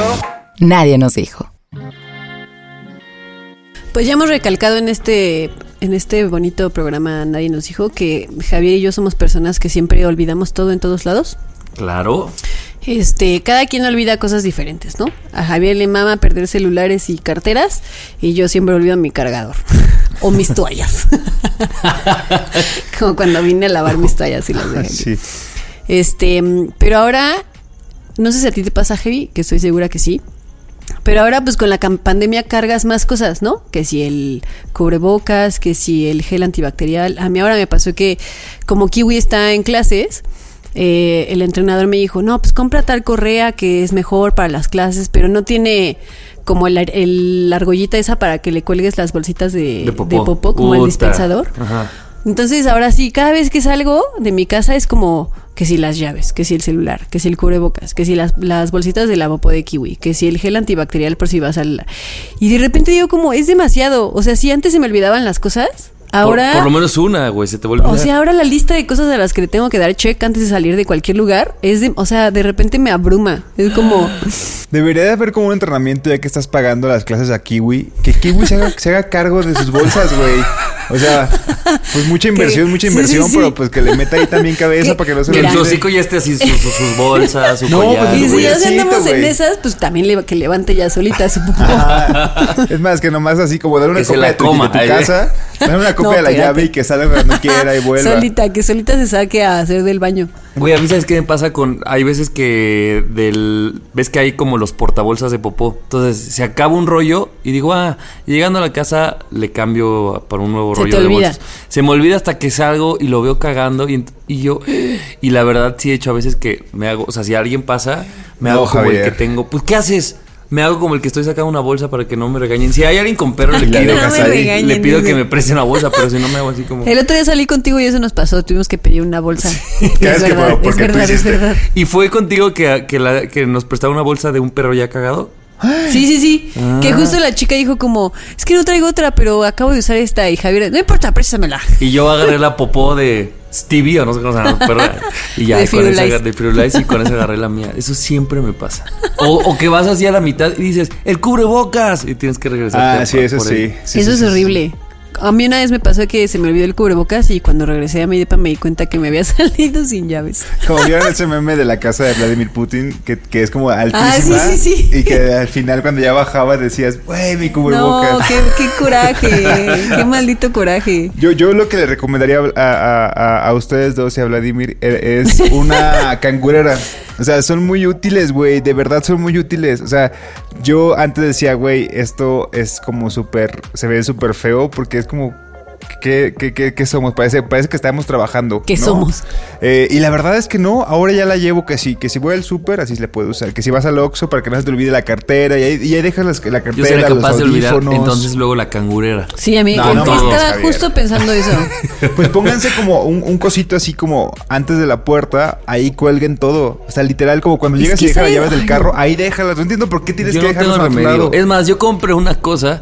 1. Nadie nos dijo. Pues ya hemos recalcado en este, en este bonito programa Nadie nos dijo que Javier y yo somos personas que siempre olvidamos todo en todos lados. Claro. Este, cada quien olvida cosas diferentes, ¿no? A Javier le mama perder celulares y carteras y yo siempre olvido mi cargador o mis toallas. Como cuando vine a lavar mis toallas y las dejé. aquí. Sí. Este, pero ahora no sé si a ti te pasa heavy, que estoy segura que sí. Pero ahora pues con la pandemia cargas más cosas, ¿no? Que si el cubrebocas, que si el gel antibacterial. A mí ahora me pasó que como Kiwi está en clases, eh, el entrenador me dijo, no, pues compra tal correa que es mejor para las clases, pero no tiene como el, el- la argollita esa para que le cuelgues las bolsitas de, De popó. como el dispensador. Ajá. Entonces ahora sí, cada vez que salgo de mi casa es como que si las llaves, que si el celular, que si el cubrebocas, que si las, las bolsitas de la popo de kiwi, que si el gel antibacterial por si vas al... Y de repente digo como, es demasiado. O sea, si antes se me olvidaban las cosas, ahora... Por, por lo menos una, güey, se te vuelve O sea, ahora la lista de cosas a las que le tengo que dar check antes de salir de cualquier lugar es de, o sea, de repente me abruma. Es como, Debería de haber como un entrenamiento ya que estás pagando las clases a Kiwi. Que Kiwi se haga, se haga cargo de sus bolsas, güey. O sea, pues mucha inversión, mucha inversión, sí, sí. pero pues que le meta ahí también cabeza Que- para que no se Que le en su hocico ya esté así sus, sus- sus bolsas, su No, collar. pues, y si ya andamos en esas, pues también le, que levante ya solita su popó. Ajá. Es más, que nomás así como dar una Que copia de tu, coma, de tu ay, casa, dar una copia No, de la espérate. llave y que salga cuando quiera y vuelva. Solita, que solita se saque a hacer del baño. Güey, a mí sabes qué me pasa con... Hay veces que del... Ves que hay como los portabolsas de popó. Entonces, se acaba un rollo y digo, ah, llegando a la casa le cambio para un nuevo Se rollo te de olvida. bolsas. Se me olvida hasta que salgo y lo veo cagando y, y yo... Y la verdad sí he hecho a veces que me hago... O sea, si alguien pasa, me No, hago como Javier. el que tengo... Pues, ¿qué haces? Me hago como el que estoy sacando una bolsa para que no me regañen. Si hay alguien con perro, le pido, No regañen, le pido que me preste una bolsa, pero si no me hago así como... El otro día salí contigo y eso nos pasó. Tuvimos que pedir una bolsa. Es que verdad, es verdad, es hiciste. verdad. ¿Y fue contigo que, que, la- que nos prestaba una bolsa de un perro ya cagado? Sí, sí, sí. Ah. Que justo la chica dijo como, es que no traigo otra, pero acabo de usar esta. Y Javier, no importa, préstamela. Y yo agarré la popó de Stevie o no sé cómo se llama, perro. Y ya, De con esa, de Firulais y con esa agarré la mía. Eso siempre me pasa. O, o que vas así a la mitad y dices, el cubrebocas. Y tienes que regresar. Ah, sí, eso sí. Sí, eso sí, es sí, horrible. A mí una vez me pasó que se me olvidó el cubrebocas y cuando regresé a mi depa me di cuenta que me había salido sin llaves. Como vieron ese meme de la casa de Vladimir Putin, que, que es como altísima. Ah, sí, sí, sí. Y que al final cuando ya bajaba decías, güey, mi No, cubrebocas. qué, qué coraje, qué maldito coraje. Yo, yo lo que le recomendaría a, a- a- a ustedes dos y a Vladimir eh, es una cangurera. O sea, son muy útiles, güey. De verdad son muy útiles. O sea, yo antes decía, güey, esto es como súper, se ve súper feo porque es como... ¿Qué, qué, qué- qué somos? Parece, parece que estamos trabajando. ¿Qué ¿no? somos? Eh, y la verdad es que no, ahora ya la llevo que sí, que si voy al súper, así se le puede usar. Que si vas al Oxxo para que no se te olvide la cartera y ahí, y ahí dejas las- la Yo cartera, los capaz de olvidar audífonos. entonces luego la cangurera. Sí, a mí No, no estaba mames, Javier. justo pensando eso. Pues pónganse como un, un cosito así como antes de la puerta, ahí cuelguen todo. O sea, literal, como cuando Es llegas y dejas las llaves del carro, ahí déjalas. No entiendo por qué tienes Yo que dejarlas a tu lado. Es más, yo compré una cosa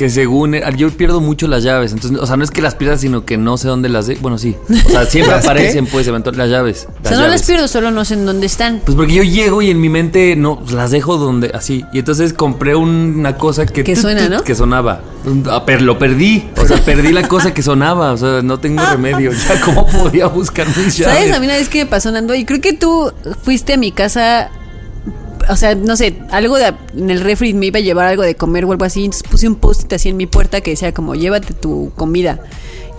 que según yo pierdo mucho las llaves. Entonces, o sea, no es que las pierda, sino que no sé dónde las de. Bueno, sí. O sea, siempre ¿Las qué? aparecen, pues, eventualmente las llaves. O las sea, no las pierdo, solo no sé en dónde están. Pues porque yo llego y en mi mente no pues, las dejo donde así. Y entonces compré una cosa que Que suena, ¿no? que sonaba. Ah, Pero lo perdí. O sea, perdí la cosa que sonaba. O sea, no tengo remedio. Ya cómo podía buscar mis llaves. ¿Sabes? A mí una vez que me pasó Nando y creo que tú fuiste a mi casa o sea, no sé, algo de, en el refri me iba a llevar algo de comer o algo así, entonces puse un post así en mi puerta que decía como, llévate tu comida.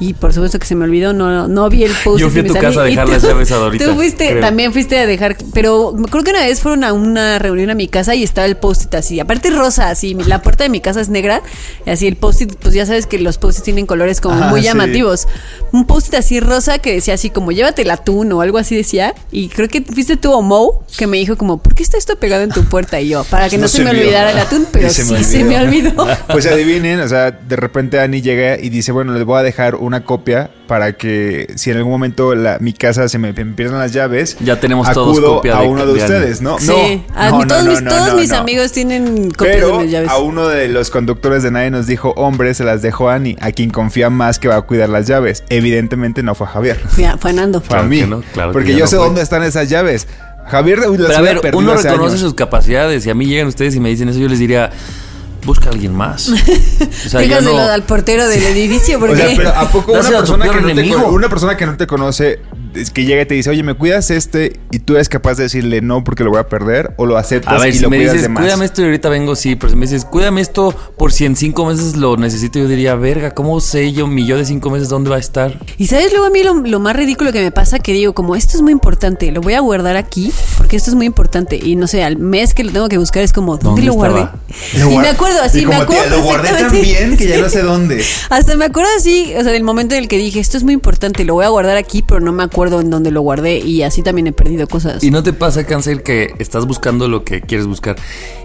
Y por supuesto que se me olvidó, no, no vi el post. Yo fui a tu casa a dejar las llaves a Dorita. Tú fuiste, creo. también fuiste a dejar, pero creo que una vez fueron a una reunión a mi casa y estaba el post-it así, aparte rosa, así, la puerta de mi casa es negra, y así el post-it, pues ya sabes que los post-it tienen colores como Ah, muy sí. llamativos. Un post-it así rosa que decía así como, llévate el atún o algo así decía, y creo que fuiste tú o Mo, que me dijo como, ¿por qué está esto pegado en tu puerta? Y yo, para que no, No se, se me vio. olvidara el atún, pero se sí me se me olvidó. Pues adivinen, o sea, de repente Ani llega y dice, bueno, les voy a dejar una copia para que si en algún momento la- mi casa se me, me pierden las llaves, Ya tenemos todos acudo copia a uno de, ustedes, ¿no? Sí, no, a no, todos, no, mis, no, todos no, mis no. amigos tienen copias Pero de mis llaves. a uno de los conductores de nadie nos dijo, hombre, se las dejó Ani, a quien confía más que va a cuidar las llaves. Evidentemente no fue a Javier. Fue a Nando. Fue Claro a mí. que no, claro que porque yo no sé fue. dónde están esas llaves. Javier las Pero a ver, uno reconoce años. sus capacidades y a mí llegan ustedes y me dicen eso, yo les diría, busca a alguien más. O sea, Dígaselo no- al portero del edificio porque... O sea, pero ¿a poco una a persona, que no te, una persona que no te conoce, es que llega y te dice, oye, ¿me cuidas este? Y tú eres capaz de decirle no porque lo voy a perder, o lo aceptas A ver, y si lo me cuidas dices, de más. cuídame esto y ahorita vengo, sí, pero si me dices, cuídame esto por si en cinco meses lo necesito, yo diría, verga, ¿cómo sé yo, mi yo de cinco meses dónde va a estar? Y sabes luego a mí lo, lo más ridículo que me pasa que digo, como esto es muy importante, lo voy a guardar aquí porque esto es muy importante. Y no sé, al mes que lo tengo que buscar es como, ¿dónde, ¿Dónde lo guardé? Y me acuerdo así, Y me como, acuerdo. tía, lo guardé tan bien que ya no sé dónde. Hasta me acuerdo así, o sea, del momento en el que dije, esto es muy importante, lo voy a guardar aquí, pero no me acuerdo en dónde lo guardé. Y así también he perdido cosas. Y no te pasa, cáncer, que estás buscando lo que quieres buscar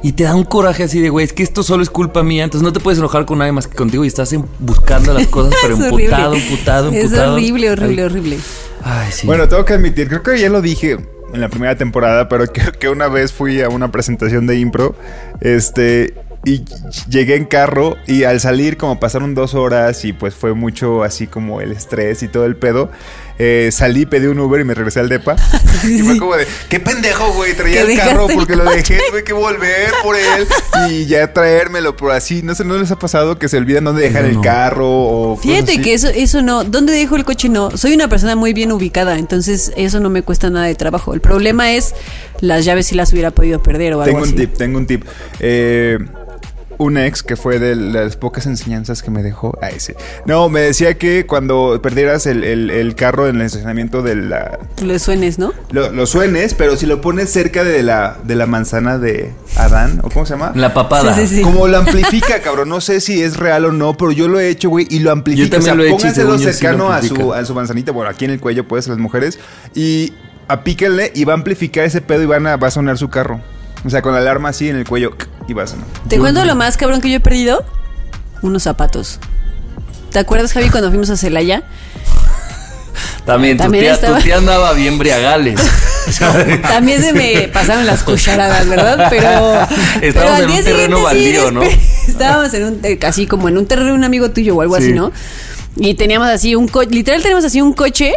y te da un coraje así de, güey, es que esto solo es culpa mía, entonces no te puedes enojar con nadie más que contigo y estás buscando las cosas, pero Es emputado, horrible. emputado, Es emputado. horrible, horrible, Ay, horrible. Ay, sí. Bueno, tengo que admitir, creo que ya lo dije en la primera temporada, pero creo que una vez fui a una presentación de impro, este, y llegué en carro y al salir como pasaron dos horas y pues fue mucho así como el estrés y todo el pedo, eh, salí, pedí un Uber y me regresé al depa. y fue como de, qué pendejo, güey, traía el carro el porque lo dejé, tuve que volver por él y ya traérmelo por así. No sé, ¿no les ha pasado que se olvidan dónde dejar No. el carro o Fíjate así? que eso, eso no. ¿Dónde dejo el coche? No. Soy una persona muy bien ubicada, entonces eso no me cuesta nada de trabajo. El problema es las llaves si las hubiera podido perder o algo Tengo un así. tip, tengo un tip. Eh, un ex que fue de las pocas enseñanzas que me dejó. Ay, sí. No, me decía que cuando perdieras el, el- el carro en el estacionamiento de la. Lo suenes, ¿no? Lo, lo suenes, pero si lo pones cerca de la, de la manzana de Adán, ¿o cómo se llama? La papada. Sí, sí, sí. Como lo amplifica, cabrón. No sé si es real o no, pero yo lo he hecho, güey, y lo amplifica. Yo también o sea, lo he hecho pónganselo cercano a, su, a su manzanita, bueno, aquí en el cuello, pues, las mujeres, y apíquenle y va a amplificar ese pedo y van a, va a sonar su carro. O sea, con la alarma así en el cuello y va a sonar. ¿Te cuento lo más cabrón que yo he perdido? Unos zapatos. ¿Te acuerdas, Javi, cuando fuimos a Celaya? También, tu, También tía, estaba- tu tía andaba bien briagales. También se me pasaron las cucharadas, ¿verdad? Pero. pero al en un terreno sí baldío, ¿no? despe- Estábamos en un. eh, Casi como en un terreno de un amigo tuyo o algo así, Sí. ¿no? Y teníamos así un coche. Literal, teníamos así un coche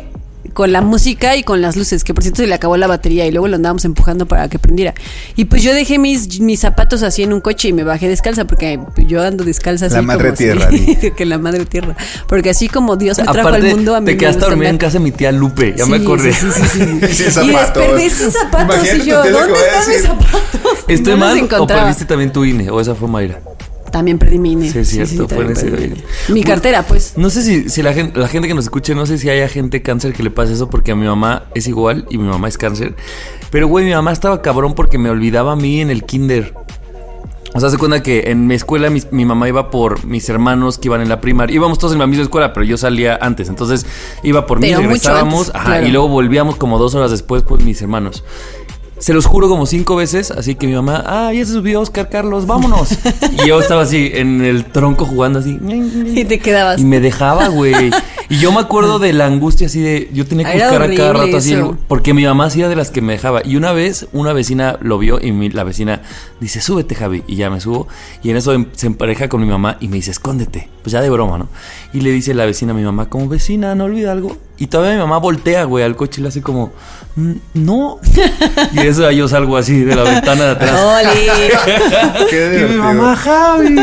con la música y con las luces, que por cierto se le acabó la batería y luego lo andábamos empujando para que prendiera. Y pues yo dejé mis, mis zapatos así en un coche y me bajé descalza porque yo ando descalza así. La madre como tierra, di. que la madre tierra. Porque así como Dios me trajo Aparte, al mundo, a mí te me quedaste dormida en casa de mi tía Lupe, ya me acordé. Sí, sí, sí, sí. Y desperdicí zapatos Imagínate y yo, ¿dónde están mis zapatos? ¿Estoy No mal o perdiste también tu INE? ¿O esa fue Mayra? También perdí mi INE. Sí, es cierto, fue también en ese mi cartera, pues. No sé si, si la, gente, la gente que nos escuche, no sé si haya gente cáncer que le pase eso, porque a mi mamá es igual y mi mamá es cáncer. Pero, güey, mi mamá estaba cabrón porque me olvidaba a mí en el kinder. O sea, se cuenta que en mi escuela mi, mi mamá iba por mis hermanos que iban en la primaria. Íbamos todos en la misma escuela, pero yo salía antes. Entonces iba por mí, Pero regresábamos. antes, ajá, claro. Y luego volvíamos como dos horas después por mis hermanos. Se los juro como cinco veces, así que mi mamá, ah, ya se subió Oscar Carlos, vámonos. y yo estaba así en el tronco jugando así. Y te quedabas. Y me dejaba, güey. Y yo me acuerdo de la angustia así de. Yo tenía que Era buscar a cada rato así. eso. el- porque mi mamá hacía de las que me dejaba. Y una vez, una vecina lo vio y mi- la vecina dice: Súbete, Javi. Y ya me subo. Y en eso em- se empareja con mi mamá y me dice: Escóndete. Pues ya de broma, ¿no? Y le dice la vecina a mi mamá: Como vecina, no olvida algo. Y todavía mi mamá voltea, güey, al coche y le hace como, "Mm, no. y eso yo salgo así de la ventana de atrás. ¡Oli! Qué y mi mamá, Javi.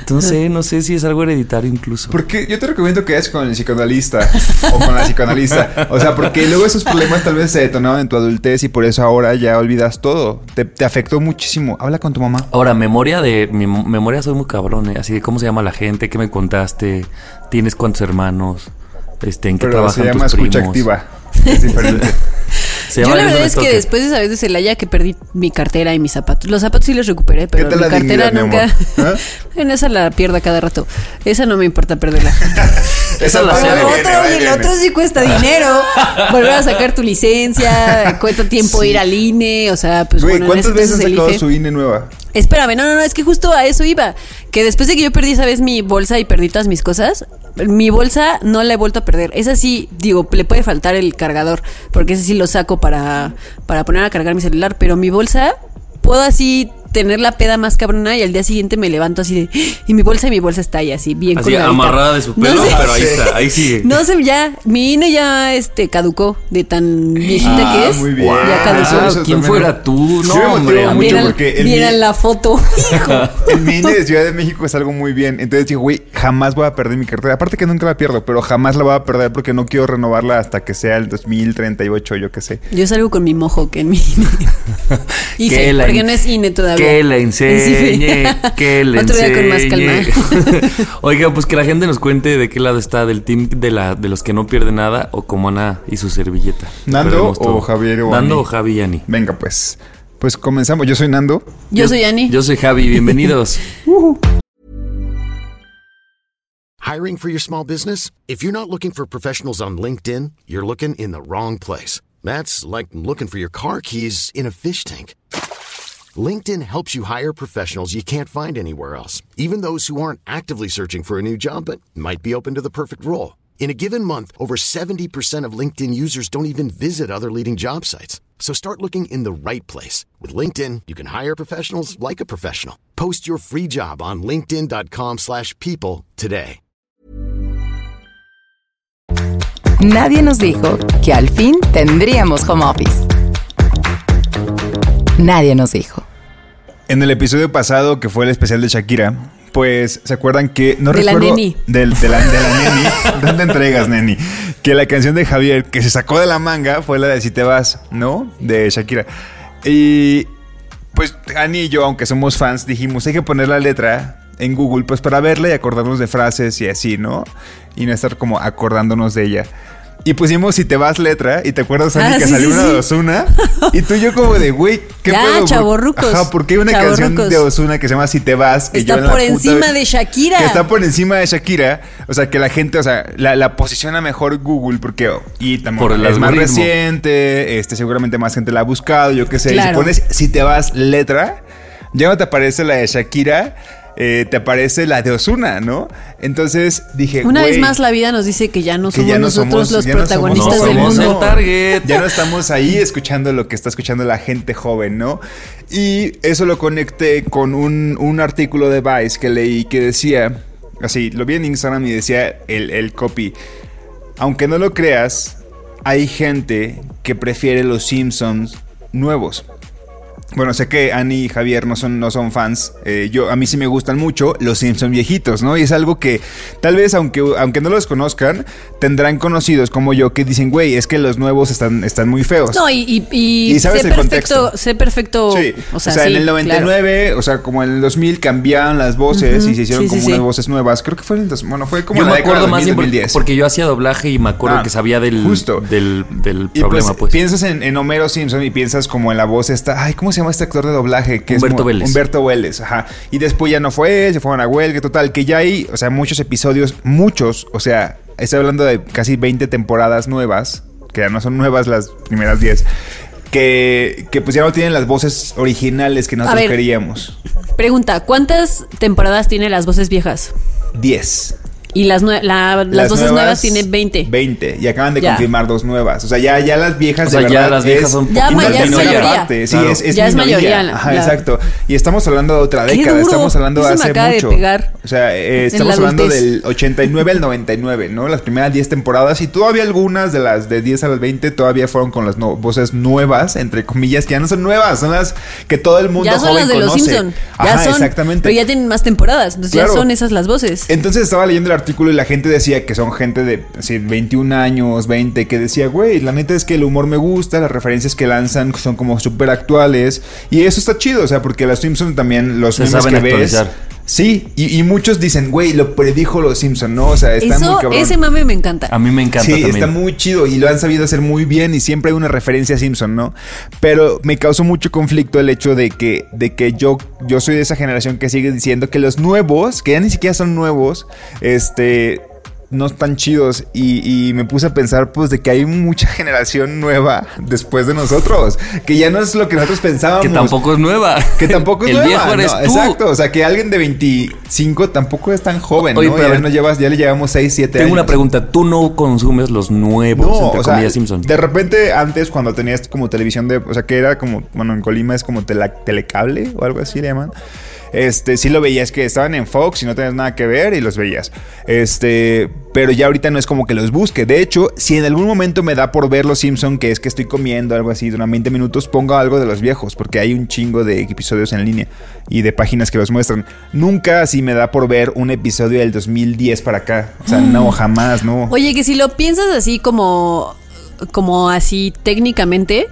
Entonces, no sé si es algo hereditario incluso. Porque yo te recomiendo que vayas con el psicoanalista o con la psicoanalista. O sea, porque luego esos problemas tal vez se detonaban en tu adultez y por eso ahora ya olvidas todo. Te, te afectó muchísimo. Habla con tu mamá. Ahora, memoria de. Mi mo- memoria soy muy cabrón, ¿eh? Así de cómo se llama la gente, qué me contaste, tienes cuántos hermanos, este, en qué Pero se llama tus escucha primos. activa. Es diferente. Se Yo la verdad es que después de esa vez de Celaya que perdí mi cartera y mis zapatos. Los zapatos sí los recuperé, pero ¿Qué tal mi la cartera dignidad, nunca. ¿Ah? en esa la pierdo a cada rato. Esa no me importa perderla. Esa la sé, Pero el otro, otro sí cuesta dinero. Volver a sacar tu licencia, cuánto tiempo ir al INE, o sea, pues Güey, bueno, en ¿cuántas veces has entonces sacado su INE nueva? Espérame, no, no, no, es que justo a eso iba. Que después de que yo perdí esa vez mi bolsa y perdí todas mis cosas, mi bolsa no la he vuelto a perder. Esa sí, digo, le puede faltar el cargador, porque ese sí lo saco para, para poner a cargar mi celular, pero mi bolsa puedo así tener la peda más cabrona y al día siguiente me levanto así de y mi bolsa y mi bolsa está ahí así bien Así amarrada de su No pelo, sé. pero ahí está, ahí sigue. No sé, ya, mi INE ya este caducó de tan viejita Ah, que es. muy bien. Ya caducó. Eso ¿Quién fuera tú? No, me motiva hombre, mucho. Vieran, porque el vieran mi- la foto. Hijo. El mini de Ciudad de México es algo muy bien. Entonces digo, güey, jamás voy a perder mi cartera. Aparte que nunca la pierdo, pero jamás la voy a perder porque no quiero renovarla hasta que sea el 2038, yo qué sé. Yo salgo con mi mojo que en mi INE. IFE, porque no es INE todavía. Que la enseñe, que la Otro día con más enseñe. calma. Oiga, pues que la gente nos cuente de qué lado está, del team de la de los que no pierden nada o como Ana y su servilleta. ¿Nando o. Javier o Nando o Javi y Ani. Venga, pues. Pues comenzamos. Yo soy Nando. Yo soy Ani. Yo soy Javi, bienvenidos. Hiring for your small business? If you're not looking for professionals on LinkedIn, you're looking in the wrong place. That's like looking for your car keys in a fish tank. LinkedIn helps you hire professionals you can't find anywhere else, even those who aren't actively searching for a new job but might be open to the perfect role. In a given month, over 70% of LinkedIn users don't even visit other leading job sites. So start looking in the right place. With LinkedIn, you can hire professionals like a professional. Post your free job on linkedin.com/people slash people today. Nadie nos dijo que al fin tendríamos home office. Nadie nos dijo. En el episodio pasado, que fue el especial de Shakira, pues se acuerdan que no De la recuerdo neni. del de la, de la neni. ¿Dónde entregas, neni? Que la canción de Javier que se sacó de la manga fue la de Si te vas, ¿no? De Shakira. Y pues Ani y yo, aunque somos fans, dijimos hay que poner la letra en Google, pues para verla y acordarnos de frases y así, ¿no? Y no estar como acordándonos de ella. Y pusimos si te vas letra y te acuerdas Ani Ah, que sí, salió sí, una sí. de Osuna y tú y yo como de güey, ¿qué Ya, pedo? Ajá, porque hay una canción de Osuna que se llama Si te vas que Está yo en la por puta- encima de Shakira. que está por encima de Shakira, o sea, que la gente, o sea, la, la posiciona mejor Google porque y también Por es más reciente, este seguramente más gente la ha buscado, yo qué sé, y si pones si te vas letra, ya no te aparece la de Shakira, eh, te aparece la de Osuna, ¿no? Entonces dije, Una vez más la vida nos dice que ya no que somos ya no nosotros somos- los ya no somos- protagonistas del mundo. target. Ya no estamos ahí escuchando lo que está escuchando la gente joven, ¿no? Y eso lo conecté con un, un artículo de Vice que leí que decía, así, lo vi en Instagram y decía el, el copy, aunque no lo creas, hay gente que prefiere los Simpsons nuevos. Bueno, sé que Ani y Javier no son, no son fans. Eh, yo, a mí sí me gustan mucho los Simpson viejitos, ¿no? Y es algo que tal vez, aunque, aunque no los conozcan, tendrán conocidos como yo que dicen, güey, es que los nuevos están, están muy feos. No, y, y, y Y sabes sé el perfecto, contexto. sé perfecto. Sí, O sea, sí, en el claro. 99, o sea, como en el 2000 cambiaron las voces y se hicieron sí, como sí. unas voces nuevas. Creo que fue en el, dos- bueno, fue como Yo en la me década acuerdo de más bien porque, 2010. porque yo hacía doblaje y me acuerdo Ah, que sabía del, justo. del, del Y problema, pues. piensas en, en Homero Simpson y piensas como en la voz esta. Ay, ¿cómo se llama este actor de doblaje? Que es Humberto Vélez. Humberto Vélez, ajá. Y después ya no fue él, se fueron a huelga, total. Que ya hay, o sea, muchos episodios, muchos, o sea, estoy hablando de casi 20 temporadas nuevas, que ya no son nuevas las primeras 10, que, que pues ya no tienen las voces originales que nosotros ver. queríamos. Pregunta, ¿cuántas temporadas tiene las voces viejas? 10. Y las, nue- la- las, voces nuevas, tienen 20. 20. Y acaban de Ya. confirmar dos nuevas. O sea, ya, ya las viejas O sea, de ya verdad las viejas es son Ya ma- ya es minoría mayoría. aparte. Sí, Claro. es, es Ya es minoría. mayoría, la- Ajá, la- exacto. Y estamos hablando de otra ¡Qué década. duro! Estamos hablando Eso de me hace de mucho. pegar. O sea, eh, estamos la hablando adultez. del 89 al 99, ¿no? Las primeras 10 temporadas. Y todavía algunas de las de 10 a las 20 todavía fueron con las no- voces nuevas, entre comillas, que ya no son nuevas. Son las que todo el mundo Ya son joven las de los conoce. Simpson. Ya Ajá, son. exactamente. Pero ya tienen más temporadas. Entonces Claro. ya son esas las voces. Entonces estaba leyendo el artículo y la gente decía que son gente de así, 21 años, 20, que decía, güey, la neta es que el humor me gusta, las referencias que lanzan son como súper actuales. Y eso está chido, o sea, porque los Simpsons también, los Se memes que ves. Sí, y, y muchos dicen, güey, lo predijo los Simpsons, ¿no? O sea, está muy Eso, cabrón. ese mame me encanta. A mí me encanta Sí, también. está muy chido y lo han sabido hacer muy bien y siempre hay una referencia a Simpson, ¿no? Pero me causó mucho conflicto el hecho de que, de que yo, yo soy de esa generación que sigue diciendo que los nuevos, que ya ni siquiera son nuevos, este no están chidos y, y me puse a pensar pues de que hay mucha generación nueva después de nosotros que ya no es lo que nosotros pensábamos Que tampoco es nueva. que tampoco es El nueva, viejo eres ¿no? tú. exacto o sea que alguien de 25 tampoco es tan joven Oye, ¿no? pero a ya, ver, nos llevas, ya le llevamos 6, 7 Tengo años una pregunta. ¿Tú no consumes los nuevos, no, entre o sea, comillas, Simpson? de repente antes cuando tenías como televisión de, o sea, que era como, bueno, en Colima es como tela- telecable o algo así le llaman. Este, sí lo veías que estaban en Fox y no tenías nada que ver y los veías. Este, pero ya ahorita no es como que los busque. De hecho, si en algún momento me da por ver los Simpson, que es que estoy comiendo algo así durante 20 minutos, pongo algo de los viejos, porque hay un chingo de episodios en línea y de páginas que los muestran. Nunca así me da por ver un episodio del 2010 para acá. O sea, no, jamás, no. Oye, que si lo piensas así como, como así técnicamente,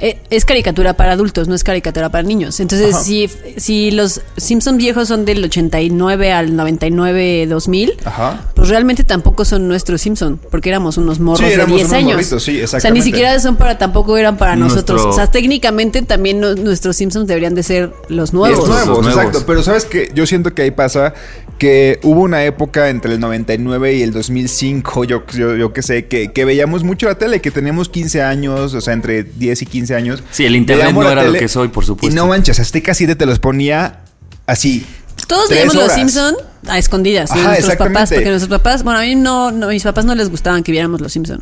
es caricatura para adultos, no es caricatura para niños. Entonces, Ajá. si, si los Simpson viejos son del 89 al 99, 2000, Ajá. pues realmente tampoco son nuestros Simpson, porque éramos unos morros Sí, de éramos 10 unos años. morritos, sí, o sea, ni exactamente. siquiera son para, tampoco eran para Nuestro- nosotros. O sea, técnicamente también no- nuestros Simpsons deberían de ser los nuevos. Los nuevos, Los nuevos. exacto. Pero sabes que yo siento que ahí pasa que hubo una época entre el 99 y el 2005, yo, yo, yo que sé, que, que veíamos mucho la tele, que teníamos 15 años, o sea, entre 10 y 15 años. Sí, el internet no era lo que soy, por supuesto. Y no manches, Azteca 7 te los ponía así. Todos veíamos los. Simpson a escondidas Ajá, nuestros papás, exactamente. porque nuestros papás, bueno, a mí no, no, mis papás no les gustaban que viéramos los Simpson.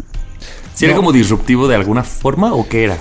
¿Sí era como disruptivo de alguna forma o qué era?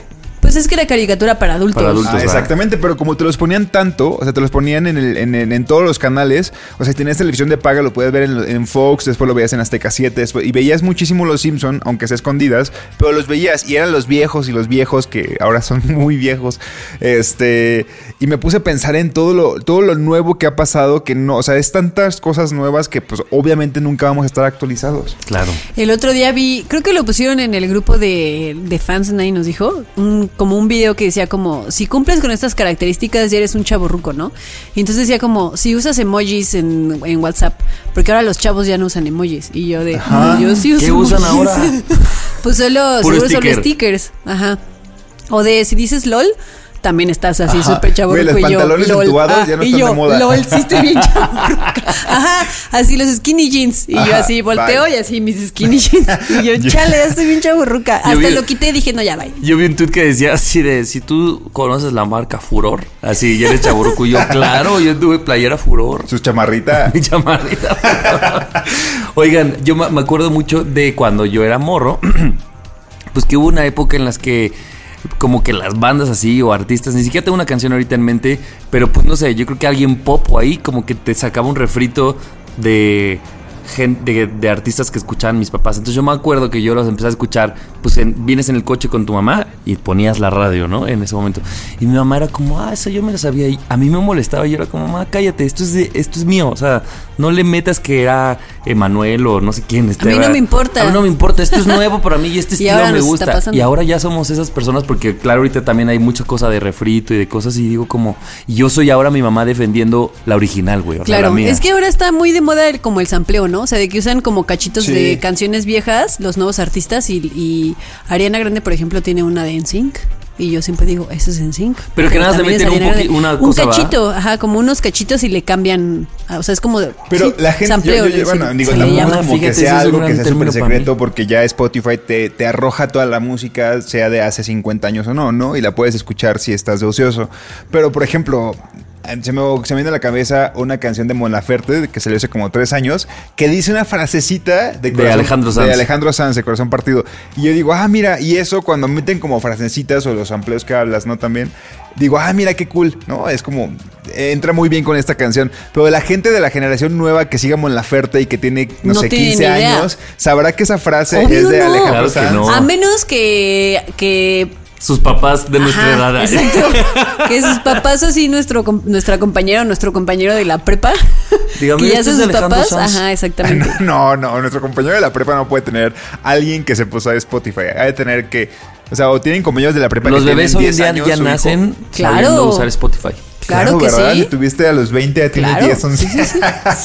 Pues es que era caricatura para adultos. Para adultos. Ah, exactamente, pero como te los ponían tanto, o sea, te los ponían en, el- en- en- en todos los canales, o sea, si tenías televisión de paga, lo puedes ver en, en Fox, después lo veías en Azteca 7, después- y veías muchísimo los Simpson, aunque sea escondidas, pero los veías, y eran los viejos y los viejos que ahora son muy viejos, este, y me puse a pensar en todo lo, todo lo nuevo que ha pasado, que no, o sea, es tantas cosas nuevas que pues obviamente nunca vamos a estar actualizados. Claro. El otro día vi, creo que lo pusieron en el grupo de, de fans, nadie nos dijo, un- como un video que decía como, si cumples con estas características ya eres un chavo ruco, ¿no? Y entonces decía como, si usas emojis en, en WhatsApp, porque ahora los chavos ya no usan emojis. Y yo de, Ajá. yo sí uso ¿Qué usan emojis". ahora? pues solo, Puro seguro stickers. Ajá. O de, si dices LOL, también estás así Ajá. súper Güey, los y yo, pantalones "Lol". entubados Ah, ya no y están yo, de moda. LOL, sí estoy bien chavo. Ajá, así los skinny jeans. Y yo así volteo bye. y así mis skinny jeans. Y yo, chale, ya estoy bien chaburruca. Hasta vi- lo quité y dije, no, ya, bye. Yo vi un tweet que decía así de, si tú conoces la marca Furor, así, ya eres chaburruco. Y yo, claro, yo tuve playera Furor. Sus chamarrita. Mi chamarrita. Oigan, yo me me acuerdo mucho de cuando yo era morro, pues que hubo una época en las que como que las bandas así o artistas, ni siquiera tengo una canción ahorita en mente, pero pues no sé, yo creo que alguien pop o ahí como que te sacaba un refrito de gente de, de artistas que escuchaban mis papás. Entonces yo me acuerdo que yo los empecé a escuchar, pues en- vienes en el coche con tu mamá y ponías la radio, ¿no? En ese momento. Y mi mamá era como, ah, eso yo me lo sabía. Y a mí me molestaba. Y yo era como, mamá, cállate, esto es, de- esto es mío. O sea, no le metas que era Emanuel o no sé quién. Este, A mí no me importa. A mí no me importa. Esto es nuevo para mí y este estilo me gusta. Y ahora ya somos esas personas porque, claro, ahorita también hay mucha cosa de refrito y de cosas. Y digo como, yo soy ahora mi mamá defendiendo la original, güey. o sea, la Claro, mía. es que ahora está muy de moda el- como el sampleo, ¿no? O sea, de que usan como cachitos Sí. de canciones viejas, los nuevos artistas, y, y Ariana Grande, por ejemplo, tiene una de NSYNC. Y yo siempre digo, eso es NSYNC. Pero que nada más le también meten un una Un cachito, ajá, como unos cachitos y le cambian. ah, O sea, es como. de- Pero sí, la gente, sampleo, yo, yo- le- bueno, digo, tampoco llama. como que Fíjate, sea ese es algo que sea súper secreto porque ya Spotify te, te arroja toda la música, sea de hace 50 años o no, ¿no? Y la puedes escuchar si estás de ocioso. Pero, por ejemplo, se me, se me viene a la cabeza una canción de Mon Laferte que salió hace como tres años que dice una frasecita de, corazón- Alejandro Sanz. de Alejandro Sanz, de Corazón Partido. Y yo digo, ah, mira, y eso cuando meten como frasecitas o los amplios que hablas, ¿no? También. Digo, ah, mira qué cool, ¿no? Es como, entra muy bien con esta canción. Pero la gente de la generación nueva que siga Mon Laferte y que tiene, no, No sé, tiene 15 ni idea. años, sabrá que esa frase Obvio es de no. Alejandro Claro que Sanz. no. A menos que, que Sus papás de nuestra Ajá, edad. Exacto. que sus papás así, nuestro, com- nuestra compañera o nuestro compañero de la prepa. Dígame, que ya ¿este son sus papás. Sanz? Ajá, exactamente. No, no, nuestro compañero de la prepa no puede tener alguien que se puso a Spotify. Ha de tener que, o sea, o tienen compañeros de la prepa Los que bebés hoy en 10 día años, ya nacen Claro. sabiendo usar Spotify. Claro, que ¿verdad? sí. Si tuviste a los 20, ya tienes Claro. 10, 11. Sí, sí, sí.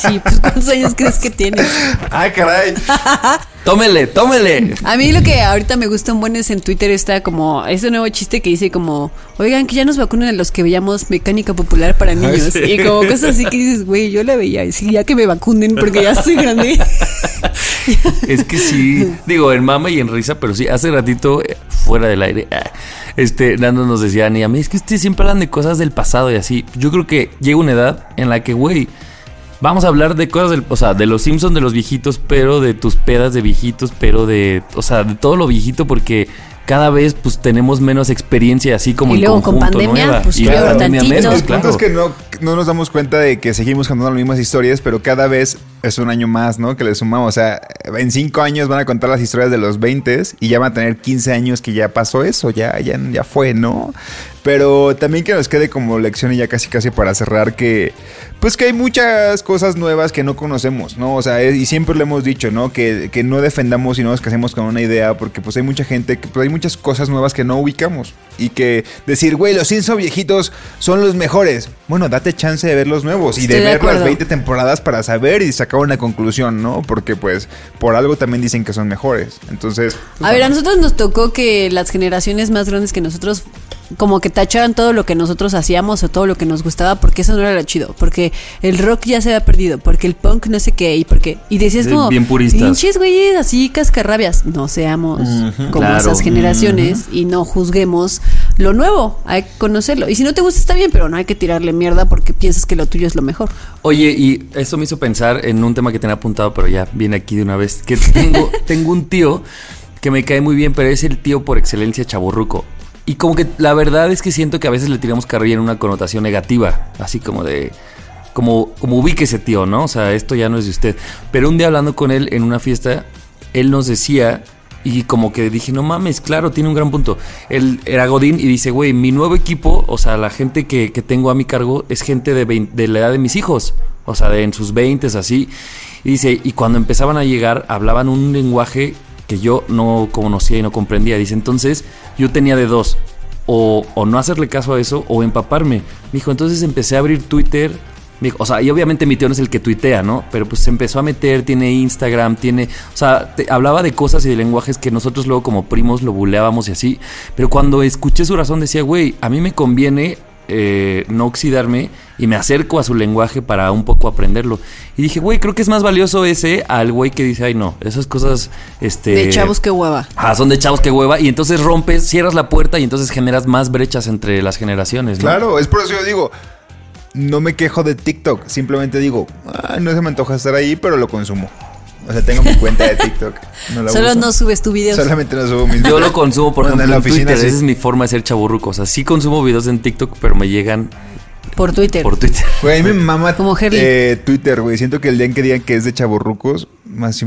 Sí, pues ¿cuántos años crees que tienes? Ay, caray. Tómele, tómele. A mí lo que ahorita me gusta un buen es en Twitter está como ese nuevo chiste que dice como, oigan, que ya nos vacunan a los que veíamos mecánica popular para niños. sí. Y como cosas así que dices, güey, yo la veía, y sí, ya que me vacunen porque ya estoy grande. Es que sí, digo, en mama y en risa, pero sí, hace ratito, eh, fuera del aire, ah, este, Nando nos decía, ni a mí, es que ustedes siempre hablan de cosas del pasado y así. Yo creo que llega una edad en la que, güey, vamos a hablar de cosas del, o sea, de los Simpsons de los viejitos, pero de tus pedas de viejitos, pero de, o sea, de todo lo viejito, porque cada vez, pues, tenemos menos experiencia, así como Y en luego con conjunto, pandemia, nueva. pues, Y peor la pandemia menos, El punto claro. es que no, no nos damos cuenta de que seguimos contando las mismas historias, pero cada vez es un año más, ¿no? Que le sumamos. O sea, en cinco años van a contar las historias de los 20 y ya van a tener 15 años que ya pasó eso, ya, ya, ya fue, ¿no? Pero también que nos quede como lección y ya casi casi para cerrar que pues que hay muchas cosas nuevas que no conocemos, ¿no? O sea, es- y siempre lo hemos dicho, ¿no? Que, que no defendamos y no nos casemos con una idea porque pues hay mucha gente, que, pues, hay muchas cosas nuevas que no ubicamos y que decir, güey, los Simpson viejitos son los mejores. Bueno, date chance de ver los nuevos y de de ver las acuerdo. 20 temporadas para saber y sacar una conclusión, ¿no? Porque pues por algo también dicen que son mejores. Entonces, pues, A ver, a nosotros nos tocó que las generaciones más grandes que nosotros como que tacharan todo lo que nosotros hacíamos o todo lo que nos gustaba porque eso no era lo chido, porque el rock ya se había perdido, porque el punk no sé qué y porque y decías como bien puristas. pinches güeyes así cascarrabias, no seamos como claro. esas generaciones y no juzguemos lo nuevo, hay que conocerlo. Y si no te gusta está bien, pero no hay que tirarle mierda porque piensas que lo tuyo es lo mejor. Oye, y eso me hizo pensar en un tema que tenía apuntado, pero ya viene aquí de una vez. Que tengo, tengo un tío que me cae muy bien, pero es el tío por excelencia chaburruco. Y como que la verdad es que siento que a veces le tiramos carrilla en una connotación negativa, así como de. Como, como ubique ese tío, ¿no? O sea, esto ya no es de usted. Pero un día hablando con él en una fiesta, él nos decía, y como que dije, no mames, claro, tiene un gran punto. Él era Godín y dice, güey, mi nuevo equipo, o sea, la gente que, que tengo a mi cargo es gente de, vein- de la edad de mis hijos, o sea, de en sus 20 así. Y dice, y cuando empezaban a llegar, hablaban un lenguaje que yo no conocía y no comprendía. Dice, entonces yo tenía de dos, o, o no hacerle caso a eso, o empaparme. Me dijo, entonces empecé a abrir Twitter. O sea, y obviamente mi tío no es el que tuitea, ¿no? Pero pues se empezó a meter, tiene Instagram, tiene... O sea, te- hablaba de cosas y de lenguajes que nosotros luego como primos lo buleábamos y así. Pero cuando escuché su razón decía, güey, a mí me conviene eh, no oxidarme y me acerco a su lenguaje para un poco aprenderlo. Y dije, güey, creo que es más valioso ese al güey que dice, ay no, esas cosas... Este, De chavos que hueva. Ah, son de chavos que hueva. Y entonces rompes, cierras la puerta y entonces generas más brechas entre las generaciones, ¿no? Claro, es por eso yo digo, no me quejo de TikTok, simplemente digo, "Ah, no se me antoja estar ahí, pero lo consumo. O sea, tengo mi cuenta de TikTok. No la Solo uso. no subes tu video. Solamente no subo mis Yo lo consumo, por Bueno, ejemplo, en la en oficina, Twitter. sí. Esa es mi forma de ser chaburruco. O sea, sí consumo videos en TikTok, pero me llegan Por Twitter. por Twitter. Güey, a mí me mama Como eh, Twitter, güey. Siento que el día en que digan que es de chaborrucos,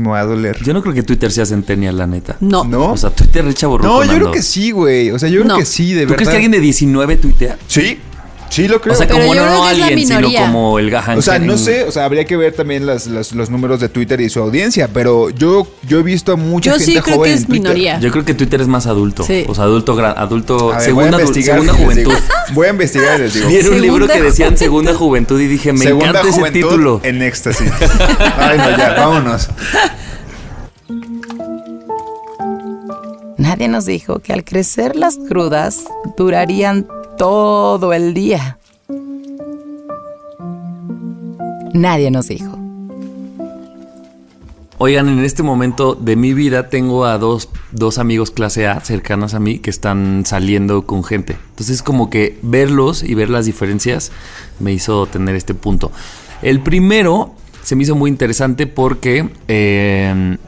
me va a doler. Yo no creo que Twitter sea centennial, la neta. No. ¿No? O sea, Twitter es chaburruco. No, yo creo que sí, güey. O sea, yo creo No. que sí, de ¿Tú verdad. crees que alguien de 19 tuitea? Sí, sí lo creo. O sea, Pero como yo no, creo no que es la alguien, sino minoría. como el gajan. O sea, no sé, o sea, habría que ver también las, las- los números de Twitter y su audiencia, pero yo, yo he visto a mucha Yo gente sí creo joven que en es Twitter. minoría. Yo creo que Twitter es más adulto. Sí. O sea, adulto, gran- adulto, A ver, segunda, voy a adu- investigar segunda y les juventud. Voy a investigar y les digo. Vi en un libro que decían segunda juventud y dije, me Segunda encanta ese juventud título. en éxtasis. Ay, no, ya, vámonos. Nadie nos dijo que al crecer las crudas durarían todo el día. Nadie nos dijo. Oigan, en este momento de mi vida tengo a dos dos amigos clase A cercanos a mí que están saliendo con gente. Entonces como que verlos y ver las diferencias me hizo tener este punto. El primero se me hizo muy interesante porque eh,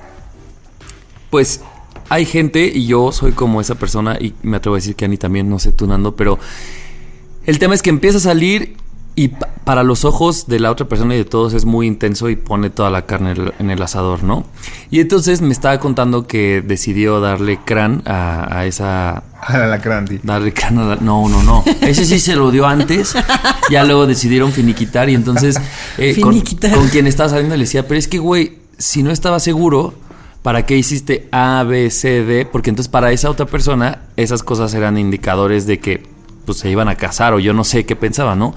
pues hay gente y yo soy como esa persona y me atrevo a decir que Ani también, no sé tú Nando, pero el tema es que empieza a salir y pa- para los ojos de la otra persona y de todos es muy intenso y pone toda la carne en el- en el asador, ¿no? Y entonces me estaba contando que decidió darle crán a, a esa... A la Lacranti. Darle crán a la- No, no, no. Ese sí se lo dio antes. Ya luego decidieron finiquitar y entonces... eh, con, Finiquitar. con quien estaba saliendo le decía, pero es que, güey, si no estaba seguro... ¿Para qué hiciste A, B, C, D? Porque entonces para esa otra persona esas cosas eran indicadores de que pues se iban a casar o yo no sé qué pensaba, ¿no?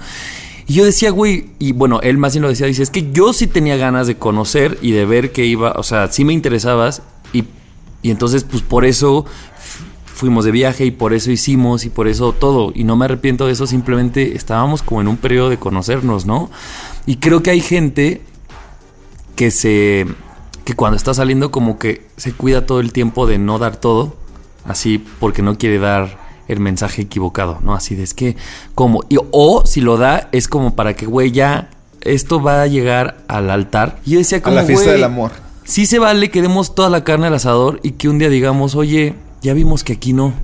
Y yo decía, güey, y bueno, él más bien lo decía, dice, es que yo sí tenía ganas de conocer y de ver que iba, o sea, sí me interesabas y, y entonces pues por eso fuimos de viaje y por eso hicimos y por eso todo. Y no me arrepiento de eso, simplemente estábamos como en un periodo de conocernos, ¿no? Y creo que hay gente que se que cuando está saliendo como que se cuida todo el tiempo de no dar todo, así porque no quiere dar el mensaje equivocado, ¿no? Así de es que como y- o si lo da es como para que güey ya esto va a llegar al altar. Y yo decía A como la fiesta güey, del amor. Sí se vale que demos toda la carne al asador y que un día digamos, "Oye, ya vimos que aquí no."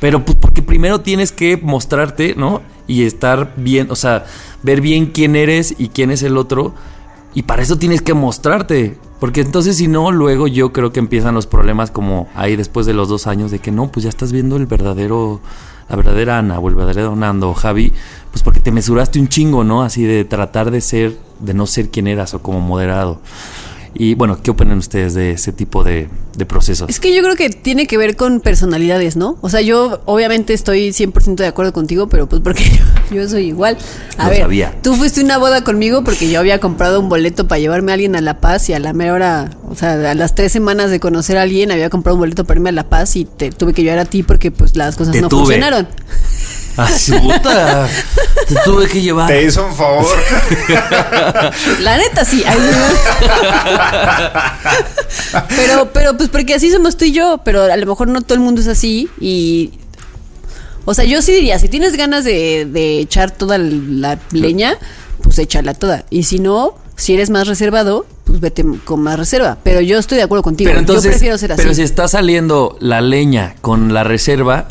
Pero pues porque primero tienes que mostrarte, ¿no? Y estar bien, o sea, ver bien quién eres y quién es el otro. Y para eso tienes que mostrarte. Porque entonces si no, luego yo creo que empiezan los problemas como ahí después de los dos años de que no, pues ya estás viendo el verdadero, la verdadera Ana o el verdadero Nando o Javi, pues porque te mesuraste un chingo, ¿no? Así de tratar de ser, de no ser quien eras o como moderado. Y bueno, ¿qué opinan ustedes de ese tipo de, de procesos? Es que yo creo que tiene que ver con personalidades, ¿no? O sea, yo obviamente estoy 100% de acuerdo contigo, pero pues porque yo, yo soy igual. A Lo ver, sabía. tú fuiste una boda conmigo porque yo había comprado un boleto para llevarme a alguien a La Paz y a la mera hora, o sea, a las tres semanas de conocer a alguien había comprado un boleto para irme a La Paz y te tuve que llevar a ti porque pues las cosas Te no tuve. funcionaron. ¡Ah, puta! Te tuve que llevar. Te hizo un favor. La neta sí. Pero, pero pues porque así somos tú y yo, pero a lo mejor no todo el mundo es así y... O sea, yo sí diría, si tienes ganas de, de echar toda la leña, pues échala toda. Y si no, si eres más reservado, pues vete con más reserva. Pero yo estoy de acuerdo contigo. Pero entonces, yo prefiero ser así. pero si está saliendo la leña con la reserva,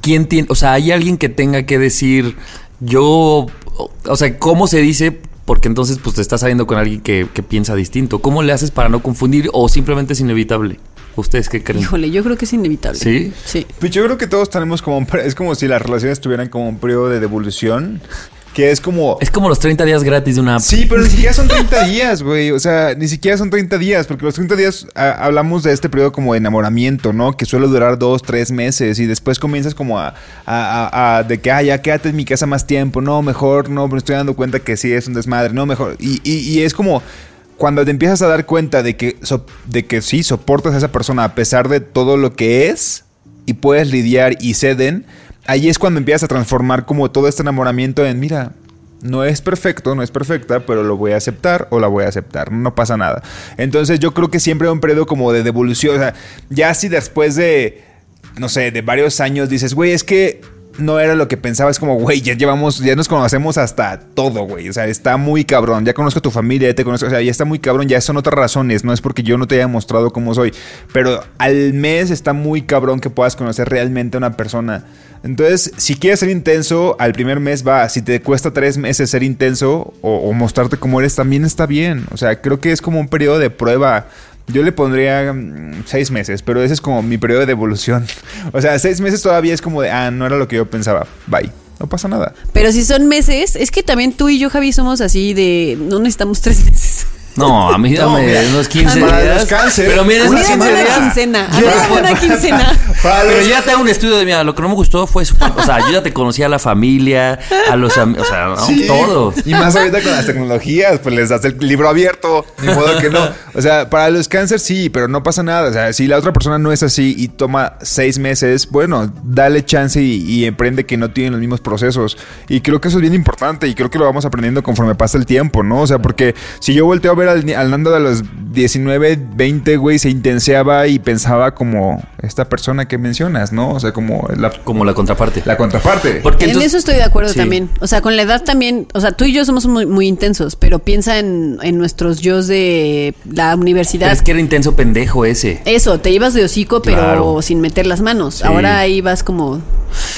¿quién tiene? O sea, hay alguien que tenga que decir, yo, o, sea, ¿cómo se dice? Porque entonces, pues te estás saliendo con alguien que, que piensa distinto. ¿Cómo le haces para no confundir o simplemente es inevitable? ¿Ustedes qué creen? Híjole, yo creo que es inevitable. ¿Sí? Sí. Pues yo creo que todos tenemos como un... Es como si las relaciones tuvieran como un periodo de devolución. Que es como... Es como los 30 días gratis de una app. Sí, pero ni siquiera son 30 días, güey. O sea, ni siquiera son 30 días, porque los 30 días hablamos de este periodo como de enamoramiento, ¿no? Que suele durar dos, tres meses y después comienzas como a, a- a- a- de que, ah, ya quédate en mi casa más tiempo, no, mejor, no, me estoy dando cuenta que sí es un desmadre, no, mejor. Y, y- y es como cuando te empiezas a dar cuenta de que, so- de que sí, soportas a esa persona a pesar de todo lo que es y puedes lidiar y ceden, ahí es cuando empiezas a transformar como todo este enamoramiento en, mira, no es perfecto, no es perfecta, pero lo voy a aceptar o la voy a aceptar, no pasa nada. Entonces yo creo que siempre un periodo como de devolución, o sea, ya si después de, no sé, de varios años dices, güey, es que no era lo que pensaba, es como, güey, ya llevamos, ya nos conocemos hasta todo, güey, o sea, está muy cabrón, ya conozco a tu familia, ya te conozco, o sea, ya está muy cabrón, ya son otras razones, no es porque yo no te haya mostrado cómo soy, pero al mes está muy cabrón que puedas conocer realmente a una persona. Entonces, si quieres ser intenso, al primer mes va. Si te cuesta tres meses ser intenso o, o mostrarte cómo eres, también está bien. O sea, creo que es como un periodo de prueba. Yo le pondría mm, seis meses, pero ese es como mi periodo de evolución. O sea, seis meses todavía es como de, ah, no era lo que yo pensaba. Bye. No pasa nada. Pero si son meses, es que también tú y yo, Javi, somos así de... No necesitamos tres meses. No, a mí dame mira, unos 15 para días. los cáncer, pero mira, una esos A mí 15 dame una quincena. Yo- una quincena. Pero ya te hago un estudio de, mira, lo que no me gustó fue su... O sea, yo ya te conocía a la familia, a los amigos, o sea, ¿no? Sí. todo. Y más ahorita con las tecnologías, pues les das el libro abierto, ni modo que no. O sea, para los cáncer sí, pero no pasa nada. O sea, si la otra persona no es así y toma seis meses, bueno, dale chance y, y emprende que no tienen los mismos procesos. Y creo que eso es bien importante y creo que lo vamos aprendiendo conforme pasa el tiempo, ¿no? O sea, porque si yo volteo a ver al, al Nando de los 19, 20, güey, se intenseaba y pensaba como esta persona que mencionas, ¿no? O sea, como la, Como la contraparte. la contraparte. Porque en entonces- eso estoy de acuerdo Sí. también. O sea, con la edad también, o sea, tú y yo somos muy, muy intensos, pero piensa en, en nuestros yo de la Pero universidad. es que era intenso pendejo ese. Eso, te ibas de hocico, pero Claro. sin meter las manos. Sí. Ahora ahí vas como...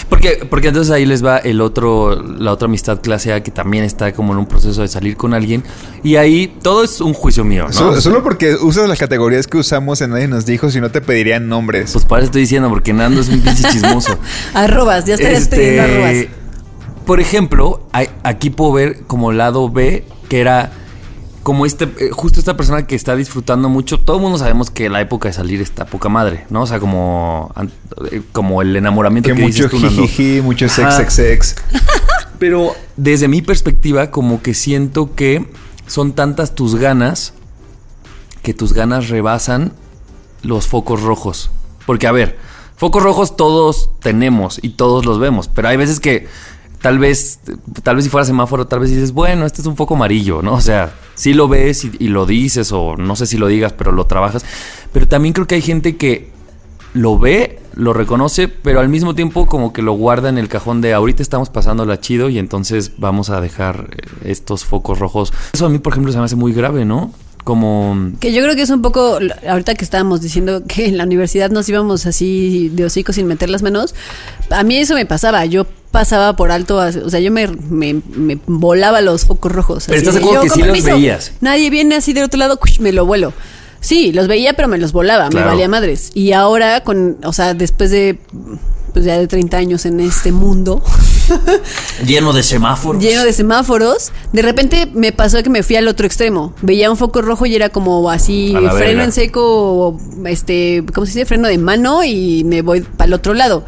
Porque, porque entonces ahí les va el otro, la otra amistad clase A que también está como en un proceso de salir con alguien. Y ahí todo es un juicio mío, ¿no? Solo, solo porque usas las categorías que usamos en Nadie nos dijo, si no te pedirían nombres. Pues para eso estoy diciendo, porque Nando es un pinche chismoso. Arrobas, ya estarías Este, pidiendo arrobas. Por ejemplo, hay- aquí puedo ver como lado B, que era como este, eh, justo esta persona que está disfrutando mucho. Todo el mundo sabemos que la época de salir está poca madre, ¿no? O sea, como, eh, como el enamoramiento que que, mucho dices tú, Nando. jijiji, mucho sex, sex, sex. Pero desde mi perspectiva, como que siento que son tantas tus ganas que tus ganas rebasan los focos rojos. Porque, a ver, focos rojos todos tenemos y todos los vemos, pero hay veces que tal vez, tal vez si fuera semáforo, tal vez dices, bueno, este es un foco amarillo, ¿no? O sea, sí lo ves y, y lo dices, o no sé si lo digas, pero lo trabajas. Pero también creo que hay gente que lo ve, lo reconoce, pero al mismo tiempo como que lo guarda en el cajón de ahorita estamos pasándola chido y entonces vamos a dejar eh, estos focos rojos. Eso a mí, por ejemplo, se me hace muy grave, ¿no? Como... Que yo creo que es un poco, ahorita que estábamos diciendo que en la universidad nos íbamos así de hocico sin meter las manos, a mí eso me pasaba, yo pasaba por alto, o sea, yo me, me, me volaba los focos rojos. Pero así ¿estás de acuerdo que sí los veías? Nadie viene así del otro lado, me lo vuelo. Sí, los veía, pero me los volaba, Claro. me valía madres. Y ahora, con, o sea, después de, pues ya de 30 años en este mundo, Lleno de semáforos. lleno de semáforos, de repente me pasó que me fui al otro extremo. Veía un foco rojo y era como así, freno verga. en seco, este, ¿cómo se dice? Freno de mano y me voy para el otro lado.